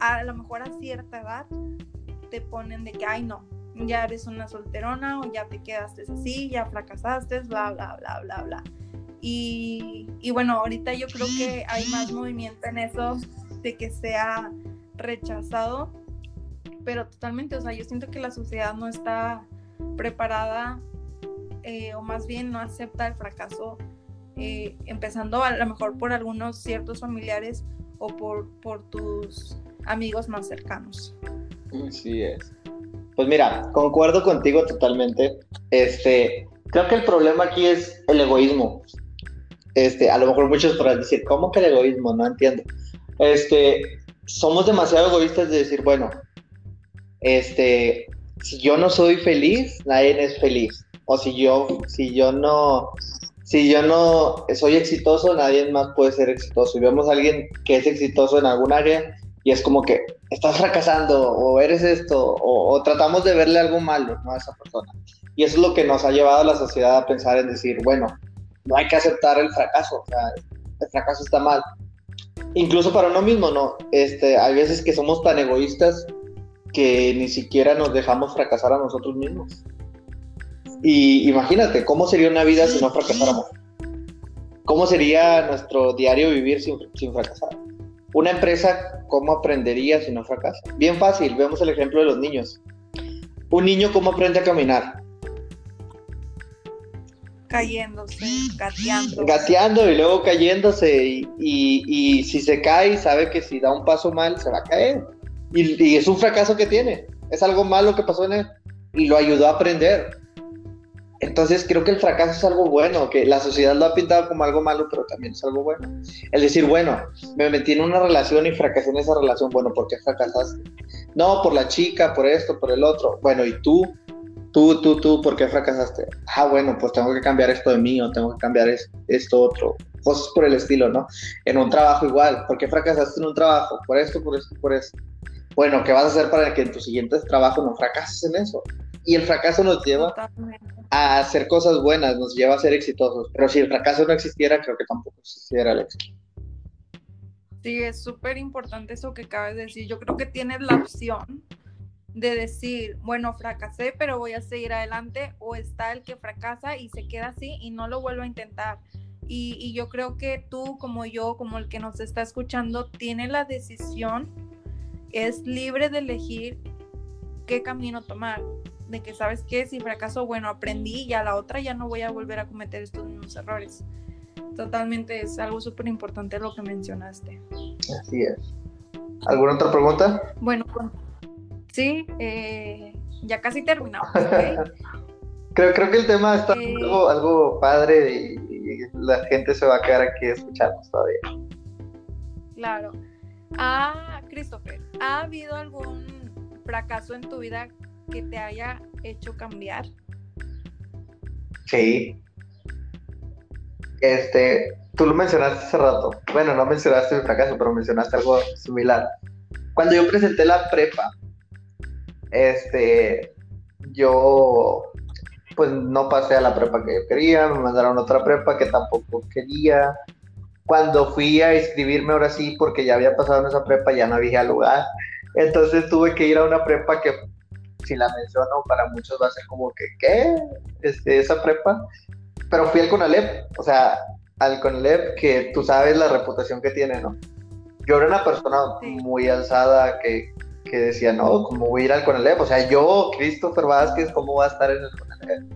a lo mejor a cierta edad, te ponen de que, ay, no, ya eres una solterona o ya te quedaste así, ya fracasaste, bla, bla, bla, bla, bla. Y, y, bueno, ahorita yo creo que hay más movimiento en eso de que sea rechazado, pero totalmente, o sea, yo siento que la sociedad no está preparada eh, o más bien no acepta el fracaso, eh, empezando a lo mejor por algunos ciertos familiares o por, por tus amigos más cercanos. Así es. Pues mira, concuerdo contigo totalmente. Este, creo que el problema aquí es el egoísmo. Este, a lo mejor muchos podrán decir, ¿cómo que el egoísmo? No entiendo. Este, somos demasiado egoístas de decir, bueno, este, si yo no soy feliz, nadie es feliz. O si yo, si yo no, si yo no soy exitoso, nadie más puede ser exitoso. Y vemos a alguien que es exitoso en algún área y es como que estás fracasando o eres esto o, tratamos de verle algo malo a esa persona. Y eso es lo que nos ha llevado a la sociedad a pensar en decir, bueno, no hay que aceptar el fracaso, o sea, el fracaso está mal. Incluso para uno mismo, ¿no? Este, hay veces que somos tan egoístas que ni siquiera nos dejamos fracasar a nosotros mismos. Y imagínate, ¿cómo sería una vida si no fracasáramos? ¿Cómo sería nuestro diario vivir sin, sin fracasar? Una empresa, ¿cómo aprendería si no fracasa? Bien fácil, vemos el ejemplo de los niños. Un niño, ¿cómo aprende a caminar? Cayéndose, gateando. Gateando y luego cayéndose. Y, y, si se cae, sabe que si da un paso mal, se va a caer. Y, y es un fracaso que tiene. Es algo malo que pasó en él. Y lo ayudó a aprender. Entonces creo que el fracaso es algo bueno, que la sociedad lo ha pintado como algo malo, pero también es algo bueno. El decir, bueno, me metí en una relación y fracasé en esa relación, bueno, ¿por qué fracasaste? No, por la chica, por esto, por el otro. Bueno, ¿y tú? Tú, tú, tú, ¿por qué fracasaste? Ah, bueno, pues tengo que cambiar esto de mí o tengo que cambiar esto, otro. Cosas por el estilo, ¿no? En un trabajo igual. ¿Por qué fracasaste en un trabajo? Por esto, por esto, por esto. Bueno, ¿qué vas a hacer para que en tu siguiente trabajo no fracases en eso? Y el fracaso nos lleva a hacer cosas buenas, nos lleva a ser exitosos. Pero si el fracaso no existiera, creo que tampoco existiera el éxito. Sí, es súper importante eso que acabas de decir. Yo creo que tienes la opción de decir, bueno, fracasé, pero voy a seguir adelante, o está el que fracasa y se queda así y no lo vuelvo a intentar. Y, y yo creo que tú, como yo, como el que nos está escuchando, tiene la decisión, es libre de elegir qué camino tomar de que sabes que si fracaso, bueno, aprendí y a la otra ya no voy a volver a cometer estos mismos errores. Totalmente es algo súper importante lo que mencionaste. Así es. ¿Alguna otra pregunta? Bueno, sí, eh, ya casi terminamos. creo, creo que el tema está eh, algo, padre y, la gente se va a quedar aquí a escucharnos todavía. Claro. Ah, Christopher, ¿ha habido algún fracaso en tu vida que te haya hecho cambiar? Sí. Este, tú lo mencionaste hace rato. Bueno, no mencionaste el fracaso, pero mencionaste algo similar. Cuando yo presenté la prepa, este, yo pues no pasé a la prepa que yo quería, me mandaron otra prepa que tampoco quería. Cuando fui a inscribirme ahora sí, porque ya había pasado en esa prepa, ya no había lugar. Entonces tuve que ir a una prepa que si la menciono, para muchos va a ser como que, ¿qué? Este, esa prepa. Pero fui al CONALEP, o sea, al CONALEP que tú sabes la reputación que tiene, ¿no? yo era una persona muy alzada que, que, decía, no, ¿cómo voy a ir al Conalep? O sea, yo, Christopher Vázquez, ¿cómo va a estar en el Conalep?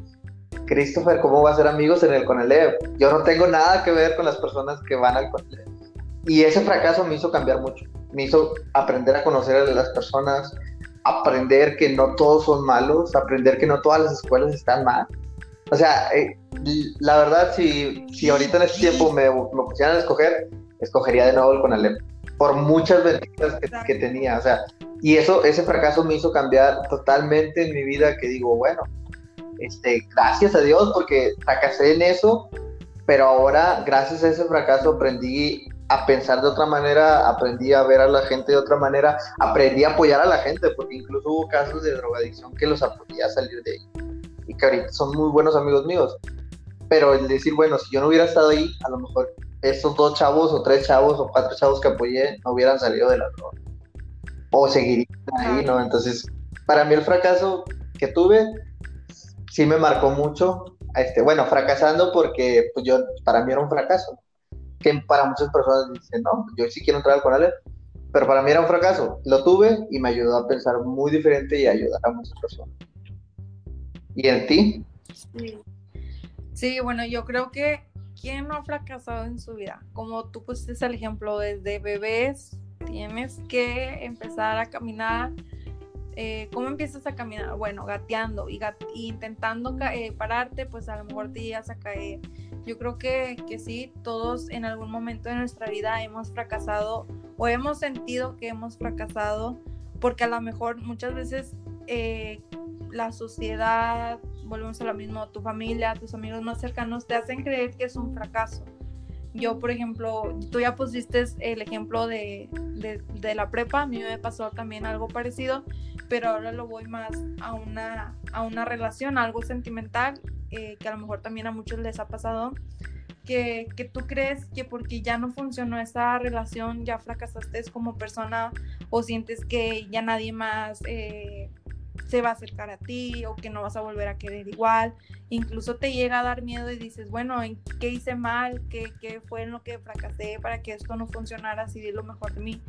Christopher, ¿cómo va a ser amigos en el Conalep? Yo no tengo nada que ver con las personas que van al Conalep. Y ese fracaso me hizo cambiar mucho. Me hizo aprender a conocer a las personas, aprender que no todos son malos, aprender que no todas las escuelas están mal. O sea, eh, la verdad, si, si ahorita en este tiempo me, me pusieran a escoger, escogería de nuevo el Conalep por muchas ventajas que, tenía, o sea, y eso, ese fracaso me hizo cambiar totalmente en mi vida, que digo, bueno, este, gracias a Dios porque fracasé en eso, pero ahora, gracias a ese fracaso, aprendí a pensar de otra manera, aprendí a ver a la gente de otra manera, aprendí a apoyar a la gente, porque incluso hubo casos de drogadicción que los apoyé a salir de ahí, y que ahorita son muy buenos amigos míos. Pero el decir, bueno, si yo no hubiera estado ahí, a lo mejor estos dos chavos o tres chavos o cuatro chavos que apoyé no hubieran salido de la droga. O seguirían ahí, ¿no? Entonces, para mí el fracaso que tuve sí me marcó mucho. Este, bueno, fracasando porque pues yo, para mí era un fracaso. Que para muchas personas dicen, no, yo sí quiero entrar al Conalep. Pero para mí era un fracaso. Lo tuve y me ayudó a pensar muy diferente y ayudar a muchas personas. ¿Y en ti? Sí. Sí, bueno, yo creo que ¿quién no ha fracasado en su vida? Como tú pusiste el ejemplo, desde bebés tienes que empezar a caminar. Eh, ¿Cómo empiezas a caminar? Bueno, gateando y, intentando eh, pararte, pues a lo mejor te llegas a caer. Yo creo que, que sí, todos en algún momento de nuestra vida hemos fracasado o hemos sentido que hemos fracasado porque a lo mejor muchas veces eh, la sociedad, volvemos a lo mismo, tu familia, tus amigos más cercanos te hacen creer que es un fracaso. Yo, por ejemplo, tú ya pusiste el ejemplo de, de, la prepa, a mí me pasó también algo parecido, pero ahora lo voy más a una, a una relación, algo sentimental, eh, que a lo mejor también a muchos les ha pasado, que, que, tú crees que porque ya no funcionó esa relación, ya fracasaste como persona o sientes que ya nadie más... Eh, se va a acercar a ti o que no vas a volver a querer igual. Incluso te llega a dar miedo y dices, bueno, ¿en qué hice mal? ¿Qué, qué fue en lo que fracasé para que esto no funcionara así de lo mejor de mí?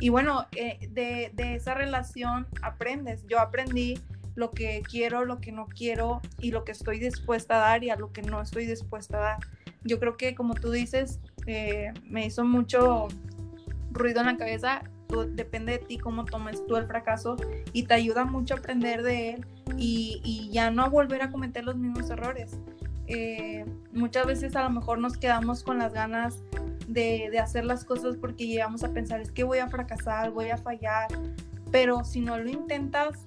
Y bueno, eh, de, de esa relación aprendes. Yo aprendí lo que quiero, lo que no quiero y lo que estoy dispuesta a dar y a lo que no estoy dispuesta a dar. Yo creo que como tú dices, eh, me hizo mucho ruido en la cabeza depende de ti cómo tomes tú el fracaso y te ayuda mucho a aprender de él y, ya no volver a cometer los mismos errores. Eh, muchas veces a lo mejor nos quedamos con las ganas de, de, hacer las cosas porque llegamos a pensar es que voy a fracasar, voy a fallar, pero si no lo intentas,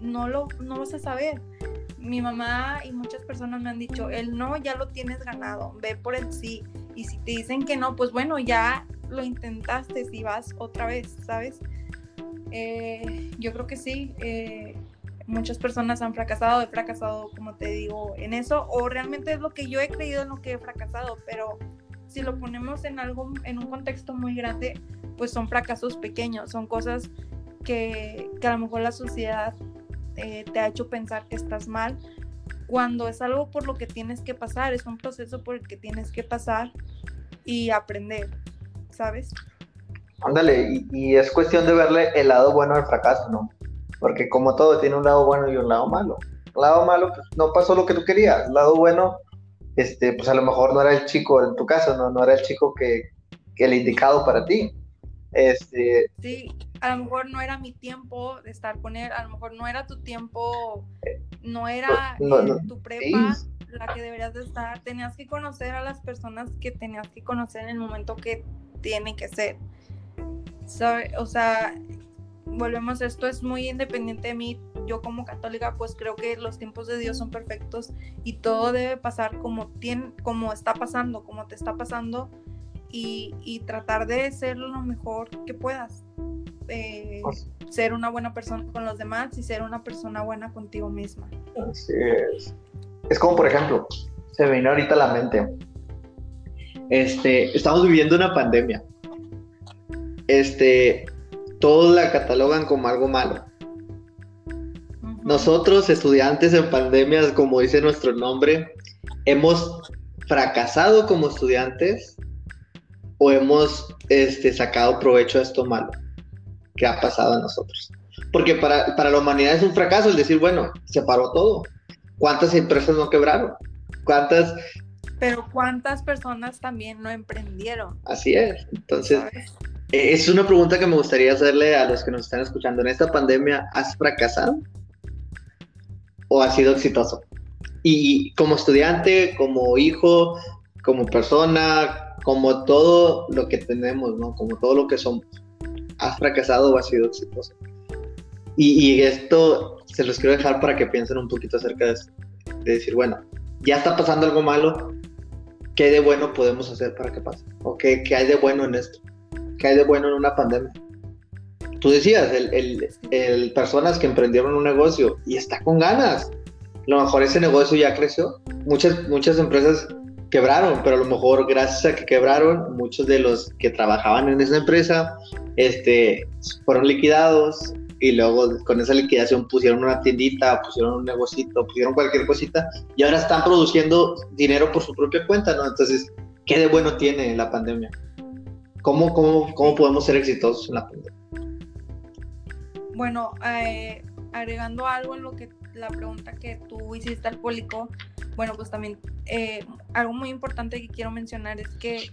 no lo no vas a saber. Mi mamá y muchas personas me han dicho, el no ya lo tienes ganado, ve por el sí. Y si te dicen que no, pues bueno, ya lo intentaste si vas otra vez, ¿sabes? Eh, yo creo que sí. Eh, muchas personas han fracasado, he fracasado, como te digo, en eso, o realmente es lo que yo he creído en lo que he fracasado, pero si lo ponemos en algo, en un contexto muy grande, pues son fracasos pequeños, son cosas que, que a lo mejor la sociedad eh, te ha hecho pensar que estás mal, cuando es algo por lo que tienes que pasar, es un proceso por el que tienes que pasar y aprender. ¿Sabes? Ándale, y, es cuestión de verle el lado bueno al fracaso, ¿no? Porque como todo tiene un lado bueno y un lado malo. El lado malo, pues no pasó lo que tú querías. El lado bueno, este, pues a lo mejor no era el chico, en tu caso, no, no era el chico que, que el indicado para ti. Este... Sí, a lo mejor no era mi tiempo de estar con él, a lo mejor no era tu tiempo, no era tu prepa la que deberías de estar, tenías que conocer a las personas que tenías que conocer en el momento que tiene que ser. o sea, volvemos, esto es muy independiente de mí. Yo como católica pues creo que los tiempos de Dios son perfectos y todo debe pasar como, tiene, como está pasando, como te está pasando y, tratar de ser lo mejor que puedas. Eh, ser una buena persona con los demás y ser una persona buena contigo misma. Así es. Es como, por ejemplo, se me viene ahorita a la mente este, estamos viviendo una pandemia. Este, todos la catalogan como algo malo. Nosotros, estudiantes en pandemias, como dice nuestro nombre, hemos fracasado como estudiantes o hemos este, sacado provecho de esto malo que ha pasado a nosotros. Porque para, para la humanidad es un fracaso el decir, bueno, se paró todo. ¿Cuántas empresas no quebraron? ¿Cuántas pero cuántas personas también no emprendieron. Así es. Entonces, e, es una pregunta que me gustaría hacerle a los que nos están escuchando. ¿En esta pandemia has fracasado o has sido exitoso? Y como estudiante, como hijo, como persona, como todo lo que tenemos, ¿no? Como todo lo que somos. ¿Has fracasado o has sido exitoso? Y, esto se los quiero dejar para que piensen un poquito acerca de esto. De decir, bueno, ya está pasando algo malo, ¿qué de bueno podemos hacer para que pase? ¿O qué, hay de bueno en esto? ¿Qué hay de bueno en una pandemia? Tú decías, el, el, personas que emprendieron un negocio y está con ganas. A lo mejor ese negocio ya creció. Muchas, muchas empresas quebraron, pero a lo mejor gracias a que quebraron, muchos de los que trabajaban en esa empresa este, fueron liquidados, y luego con esa liquidación pusieron una tiendita, pusieron un negocito, pusieron cualquier cosita y ahora están produciendo dinero por su propia cuenta, ¿no? Entonces, ¿qué de bueno tiene la pandemia? ¿Cómo, cómo, cómo podemos ser exitosos en la pandemia? Bueno, eh, agregando algo en lo que la pregunta que tú hiciste al público, bueno, pues también eh, algo muy importante que quiero mencionar es que,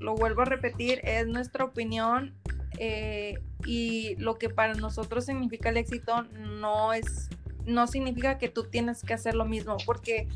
lo vuelvo a repetir, es nuestra opinión eh, y lo que para nosotros significa el éxito no es, no significa que tú tienes que hacer lo mismo, porque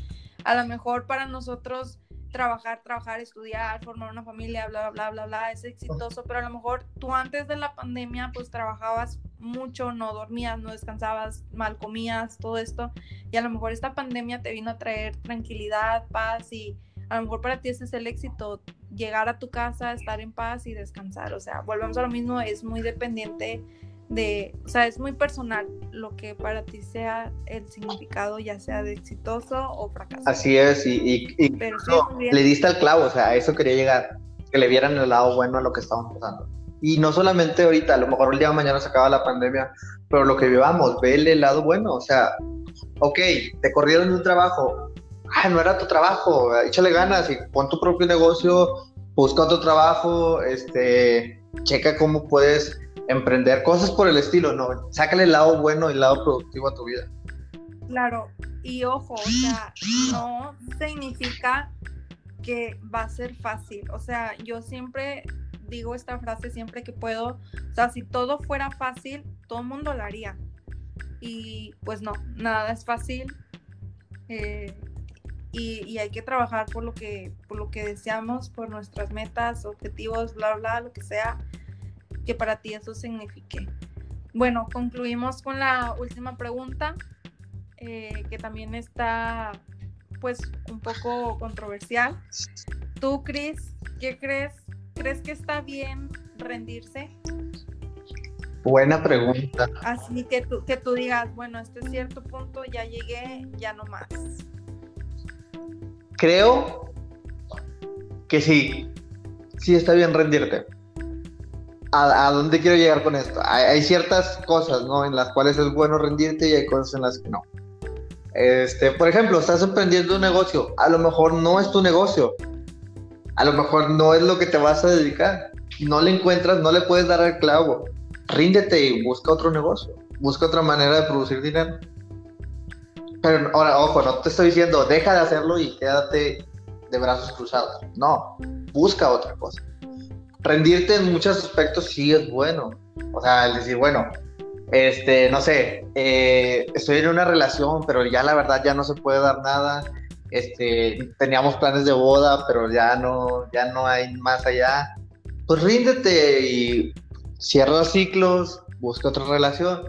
a lo mejor para nosotros trabajar, trabajar, estudiar, formar una familia, bla, bla, bla, bla, es exitoso, pero a lo mejor tú antes de la pandemia pues trabajabas mucho, no dormías, no descansabas, mal comías, todo esto, y a lo mejor esta pandemia te vino a traer tranquilidad, paz y a lo mejor para ti ese es el éxito, llegar a tu casa, estar en paz y descansar. O sea, volvemos a lo mismo, es muy dependiente de, o sea, es muy personal lo que para ti sea el significado, ya sea de exitoso o fracaso. Así es, y, le diste al clavo, o sea, a eso quería llegar, que le vieran el lado bueno a lo que estamos pasando. Y no solamente ahorita, a lo mejor el día de mañana se acaba la pandemia, pero lo que vivamos, ve el lado bueno, o sea, ok, te corrieron de un trabajo, ah, no era tu trabajo, échale ganas y pon tu propio negocio, busca otro trabajo, este, checa cómo puedes emprender cosas por el estilo, ¿no? Sácale el lado bueno y el lado productivo a tu vida. Claro, y ojo, o sea, no significa que va a ser fácil. O sea, yo siempre digo esta frase siempre que puedo. O sea, si todo fuera fácil, todo el mundo lo haría. Y pues no, nada es fácil. Eh, y, hay que trabajar por lo que por lo que deseamos, por nuestras metas, objetivos, bla bla, lo que sea que para ti eso signifique. Bueno, concluimos con la última pregunta, eh, que también está pues un poco controversial. Tú, Cris, ¿qué crees? ¿Crees que está bien rendirse? Buena pregunta. Así que tú, que tú digas, bueno, este cierto punto ya llegué, ya no más creo que sí, sí está bien rendirte. ¿A, dónde quiero llegar con esto? Hay, ciertas cosas, ¿no? En las cuales es bueno rendirte y hay cosas en las que no. Este, por ejemplo, estás emprendiendo un negocio, a lo mejor no es tu negocio, a lo mejor no es lo que te vas a dedicar, no le encuentras, no le puedes dar el clavo, ríndete y busca otro negocio, busca otra manera de producir dinero. Pero ahora, ojo, no te estoy diciendo, deja de hacerlo y quédate de brazos cruzados. No, busca otra cosa. Rendirte en muchos aspectos sí es bueno. O sea, el decir, bueno, este, no sé, eh, estoy en una relación, pero ya la verdad ya no se puede dar nada. Este, teníamos planes de boda, pero ya no, ya no hay más allá. Pues ríndete y cierra ciclos, busca otra relación.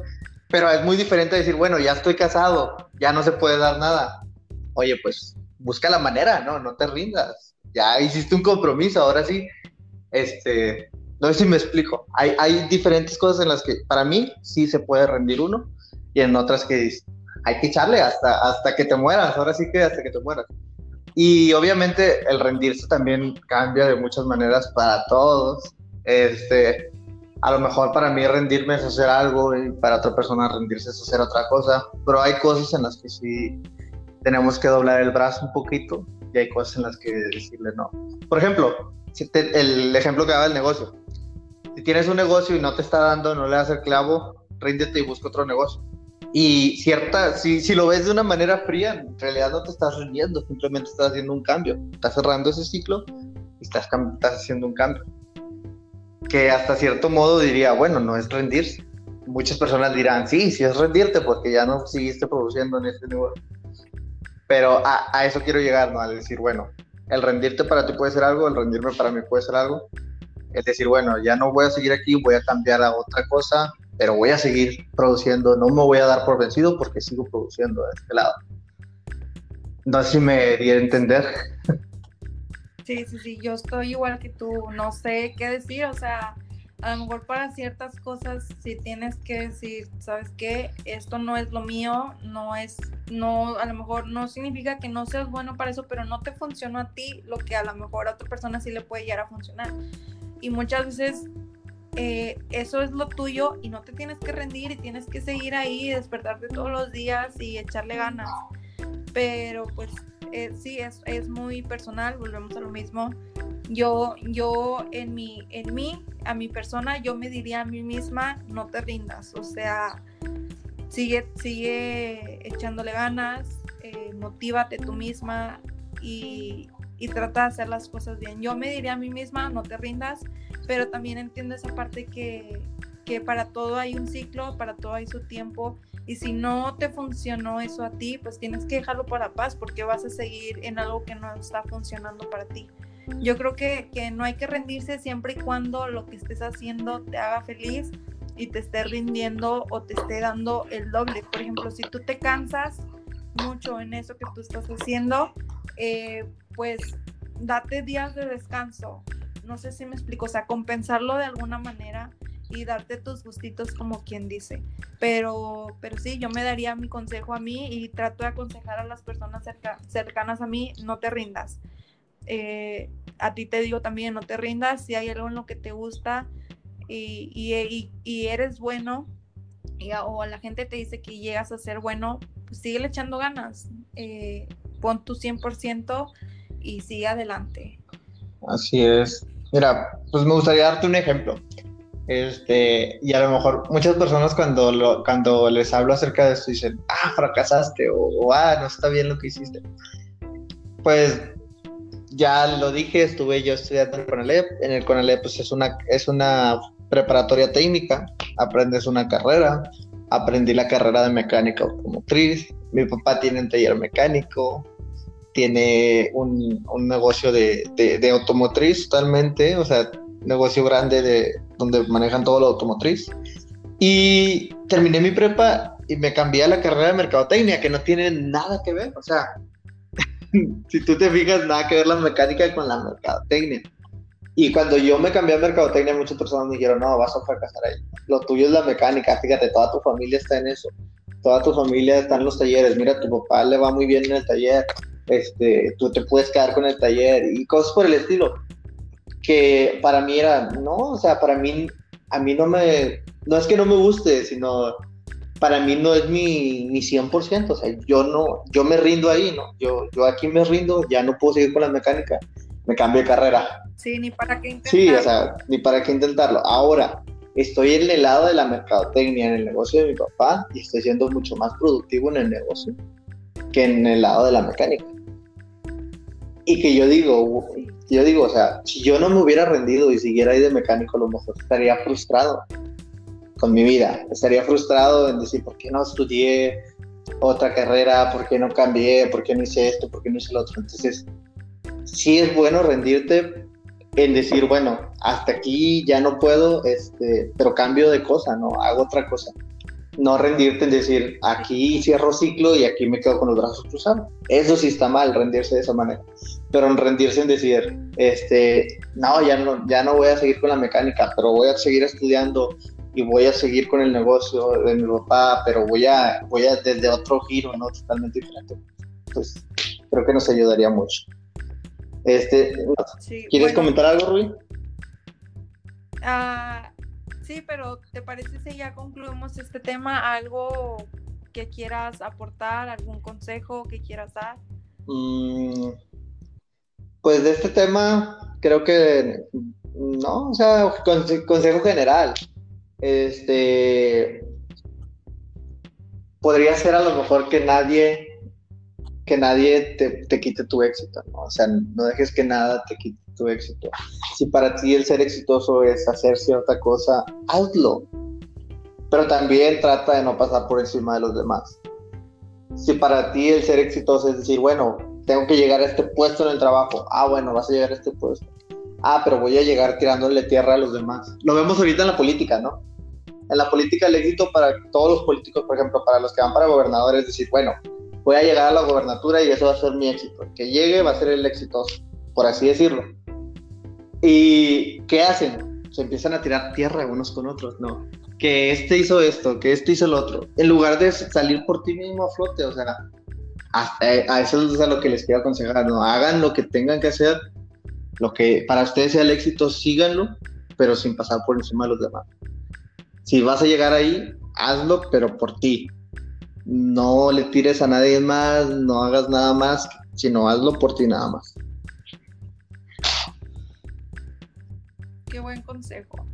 Pero es muy diferente decir, bueno, ya estoy casado, ya no se puede dar nada. Oye, pues busca la manera, ¿no? No te rindas. Ya hiciste un compromiso, ahora sí. Este, no sé si me explico. Hay, hay diferentes cosas en las que para mí sí se puede rendir uno y en otras que hay que echarle hasta, hasta que te mueras, ahora sí que hasta que te mueras. Y obviamente el rendirse también cambia de muchas maneras para todos. Este, a lo mejor para mí rendirme es hacer algo y para otra persona rendirse es hacer otra cosa, pero hay cosas en las que sí tenemos que doblar el brazo un poquito y hay cosas en las que decirle no. Por ejemplo, el ejemplo que daba el negocio. Si tienes un negocio y no te está dando, no le das el clavo, ríndete y busca otro negocio. Y cierta, si, si lo ves de una manera fría, en realidad no te estás rindiendo, simplemente estás haciendo un cambio. Estás cerrando ese ciclo y estás haciendo un cambio. Que hasta cierto modo diría, bueno, no es rendirse. Muchas personas dirán, sí, sí es rendirte porque ya no seguiste produciendo en este negocio. Pero a, a eso quiero llegar, ¿no? Al decir, bueno, el rendirte para ti puede ser algo, el rendirme para mí puede ser algo. Es decir, bueno, ya no voy a seguir aquí, voy a cambiar a otra cosa, pero voy a seguir produciendo, no me voy a dar por vencido porque sigo produciendo de este lado. No sé si me di a entender. Sí, sí, sí, yo estoy igual que tú, no sé qué decir, o sea, a lo mejor para ciertas cosas si tienes que decir, ¿sabes qué? Esto no es lo mío, no es, no, a lo mejor no significa que no seas bueno para eso, pero no te funcionó a ti lo que a lo mejor a otra persona sí le puede llegar a funcionar. Y muchas veces eh, eso es lo tuyo y no te tienes que rendir y tienes que seguir ahí, despertarte todos los días y echarle ganas. Pero pues eh, sí, es, es muy personal, volvemos a lo mismo yo, yo en mi, en mí, a mi persona, yo me diría a mí misma, no te rindas, o sea, sigue, sigue echándole ganas, eh, motívate tú misma y, y trata de hacer las cosas bien. Yo me diría a mí misma, no te rindas, pero también entiendo esa parte que, que para todo hay un ciclo, para todo hay su tiempo y si no te funcionó eso a ti, pues tienes que dejarlo para paz porque vas a seguir en algo que no está funcionando para ti. Yo creo que, no hay que rendirse siempre y cuando lo que estés haciendo te haga feliz y te esté rindiendo o te esté dando el doble. Por ejemplo, si tú te cansas mucho en eso que tú estás haciendo, eh, pues date días de descanso. No sé si me explico, o sea, compensarlo de alguna manera y darte tus gustitos como quien dice. Pero, pero sí, yo me daría mi consejo a mí y trato de aconsejar a las personas cercanas a mí, no te rindas. Eh, a ti te digo también, no te rindas, si hay algo en lo que te gusta y, y, eres bueno, o la gente te dice que llegas a ser bueno, pues sigue echando ganas, eh, pon tu 100% y sigue adelante. Así es. Mira, pues me gustaría darte un ejemplo. Este, y a lo mejor muchas personas cuando, lo, cuando les hablo acerca de esto dicen, ah, fracasaste o, ah, no está bien lo que hiciste. Pues ya lo dije, estuve yo estudiando en el CONALEP. En el CONALEP pues es una, es una preparatoria técnica, aprendes una carrera. Aprendí la carrera de mecánica automotriz. Mi papá tiene un taller mecánico, tiene un, un negocio de, de, automotriz totalmente, o sea, negocio grande de donde manejan todo lo automotriz. Y terminé mi prepa y me cambié a la carrera de mercadotecnia, que no tiene nada que ver, o sea, si tú te fijas, nada que ver la mecánica con la mercadotecnia. Y cuando yo me cambié a mercadotecnia, muchas personas me dijeron, no, vas a fracasar ahí. Lo tuyo es la mecánica, fíjate, toda tu familia está en eso. Toda tu familia está en los talleres. Mira, tu papá le va muy bien en el taller. Este, tú te puedes quedar con el taller y cosas por el estilo. Que para mí era, no, o sea, para mí, a mí no me, no es que no me guste, sino para mí no es mi, mi 100%, o sea, yo no, yo me rindo ahí, ¿no? Yo, yo aquí me rindo, ya no puedo seguir con la mecánica, me cambio de carrera. Sí, ni para qué intentarlo. Sí, o sea, ni para qué intentarlo. Ahora, estoy en el lado de la mercadotecnia, en el negocio de mi papá, y estoy siendo mucho más productivo en el negocio que en el lado de la mecánica. Y que yo digo, yo digo, o sea, si yo no me hubiera rendido y siguiera ahí de mecánico, a lo mejor estaría frustrado con mi vida. Estaría frustrado en decir, ¿por qué no estudié otra carrera? ¿Por qué no cambié? ¿Por qué no hice esto? ¿Por qué no hice lo otro? Entonces, sí es bueno rendirte en decir, bueno, hasta aquí ya no puedo, este, pero cambio de cosa, ¿no? Hago otra cosa. No rendirte en decir, aquí cierro ciclo y aquí me quedo con los brazos cruzados. Eso sí está mal, rendirse de esa manera. Pero en rendirse en decir, este, no, ya no, ya no voy a seguir con la mecánica, pero voy a seguir estudiando y voy a seguir con el negocio de mi papá, pero voy a, voy a desde otro giro, ¿no? Totalmente diferente. Pues creo que nos ayudaría mucho. Este, ¿Quieres comentar algo, Rui? Ah, sí, pero ¿te parece si ya concluimos este tema? ¿Algo que quieras aportar? ¿Algún consejo que quieras dar? Mm, pues de este tema creo que no, o sea, consejo general. Este podría ser a lo mejor que nadie que nadie te, quite tu éxito, ¿no? O sea, no dejes que nada te quite tu éxito. Si para ti el ser exitoso es hacer cierta cosa, hazlo. Pero también trata de no pasar por encima de los demás. Si para ti el ser exitoso es decir, bueno, tengo que llegar a este puesto en el trabajo, ah, bueno, vas a llegar a este puesto. Ah, pero voy a llegar tirándole tierra a los demás. Lo vemos ahorita en la política, ¿no? En la política el éxito para todos los políticos, por ejemplo, para los que van para gobernadores, es decir, bueno, voy a llegar a la gobernatura y eso va a ser mi éxito. que llegue va a ser el exitoso, por así decirlo. ¿Y qué hacen? Se empiezan a tirar tierra unos con otros, ¿no? Que este hizo esto, que este hizo el otro. En lugar de salir por ti mismo a flote, o sea, a, eso es a lo que les quiero aconsejar, ¿no? Hagan lo que tengan que hacer, lo que para ustedes sea el éxito, síganlo, pero sin pasar por encima de los demás. Si vas a llegar ahí, hazlo, pero por ti, no le tires a nadie más, no hagas nada más, sino hazlo por ti nada más. Qué buen consejo.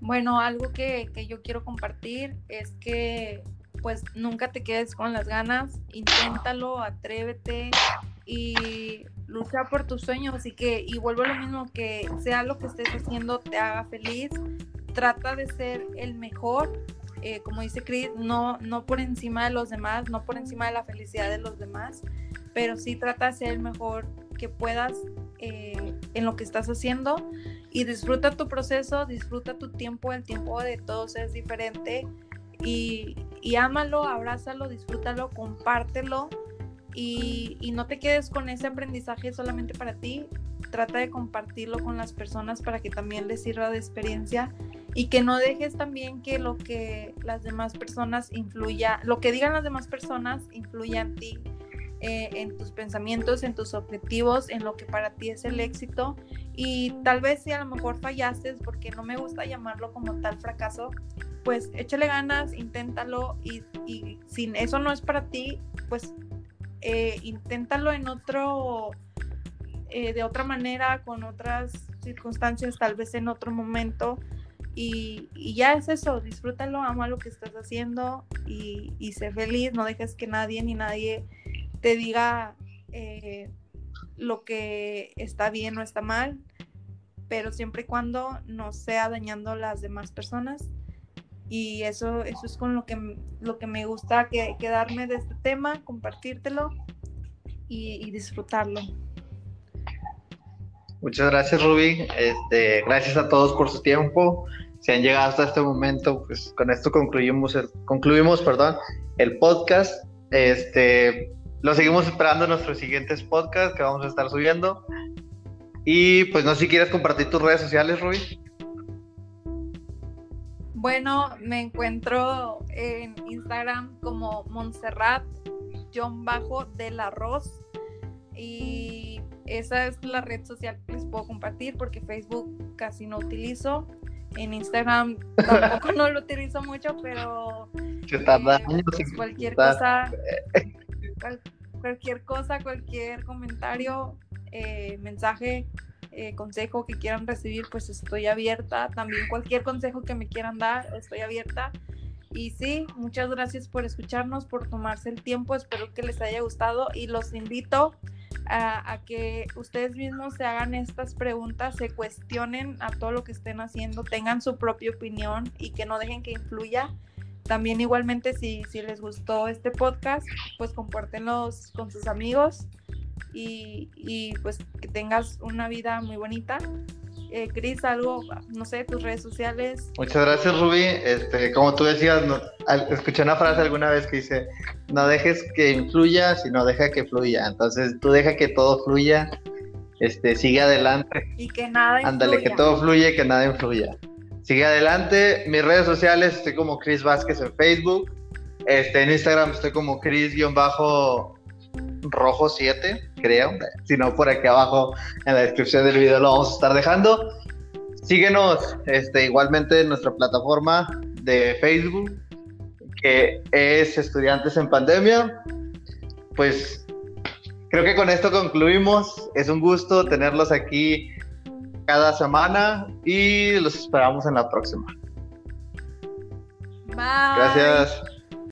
Bueno, algo que, yo quiero compartir es que pues nunca te quedes con las ganas, inténtalo, atrévete y lucha por tus sueños y que y vuelvo a lo mismo que sea lo que estés haciendo te haga feliz, trata de ser el mejor eh, como dice Chris, no, no por encima de los demás, no por encima de la felicidad de los demás, pero sí trata de ser el mejor que puedas eh, en lo que estás haciendo y disfruta tu proceso, disfruta tu tiempo, el tiempo de todos es diferente y, y ámalo, abrázalo, disfrútalo, compártelo y, y no te quedes con ese aprendizaje solamente para ti, trata de compartirlo con las personas para que también les sirva de experiencia y que no dejes también que lo que las demás personas influya, lo que digan las demás personas influya en ti, eh, en tus pensamientos, en tus objetivos, en lo que para ti es el éxito. Y tal vez si a lo mejor fallaste, porque no me gusta llamarlo como tal fracaso, pues échale ganas, inténtalo y, y si eso no es para ti, pues eh, inténtalo en otro, eh, de otra manera, con otras circunstancias, tal vez en otro momento y, ya es eso, disfrútalo, ama lo que estás haciendo y, y sé feliz, no dejes que nadie ni nadie te diga eh, lo que está bien o está mal, pero siempre y cuando no sea dañando a las demás personas. Y eso, eso es con lo que, lo que me gusta que, quedarme de este tema, compartírtelo y, y disfrutarlo. Muchas gracias, Ruby. Este, gracias a todos por su tiempo si han llegado hasta este momento, pues con esto concluimos el, concluimos, perdón, el podcast. Este, lo seguimos esperando en nuestros siguientes podcasts que vamos a estar subiendo. Y pues no sé si quieres compartir tus redes sociales, Rui. Bueno, me encuentro en Instagram como Montserrat John Bajo del Arroz. Y esa es la red social que les puedo compartir porque Facebook casi no utilizo. En Instagram tampoco no lo utilizo mucho, pero eh, pues, cualquier cosa, cualquier cosa, cualquier comentario, eh, mensaje, eh, consejo que quieran recibir, pues estoy abierta. También cualquier consejo que me quieran dar, estoy abierta. Y sí, muchas gracias por escucharnos, por tomarse el tiempo. Espero que les haya gustado y los invito a, que ustedes mismos se hagan estas preguntas, se cuestionen a todo lo que estén haciendo, tengan su propia opinión y que no dejen que influya. También igualmente si, si les gustó este podcast, pues compártenlos con sus amigos y, y pues que tengas una vida muy bonita eh, Cris, algo, no sé, tus redes sociales. Muchas gracias, Ruby. Este, como tú decías, escuché una frase alguna vez que dice, no dejes que influya, sino deja que fluya. Entonces, tú deja que todo fluya, este, sigue adelante. Y que nada influya. Ándale, que todo fluya y que nada influya. Sigue adelante. Mis redes sociales, estoy como Chris Vázquez en Facebook. Este, en Instagram estoy como Chris-bajo rojo 7, creo. Si no, por aquí abajo en la descripción del video lo vamos a estar dejando. Síguenos este, igualmente en nuestra plataforma de Facebook, que es Estudiantes en Pandemia. Pues creo que con esto concluimos. Es un gusto tenerlos aquí cada semana y los esperamos en la próxima. Bye. Gracias.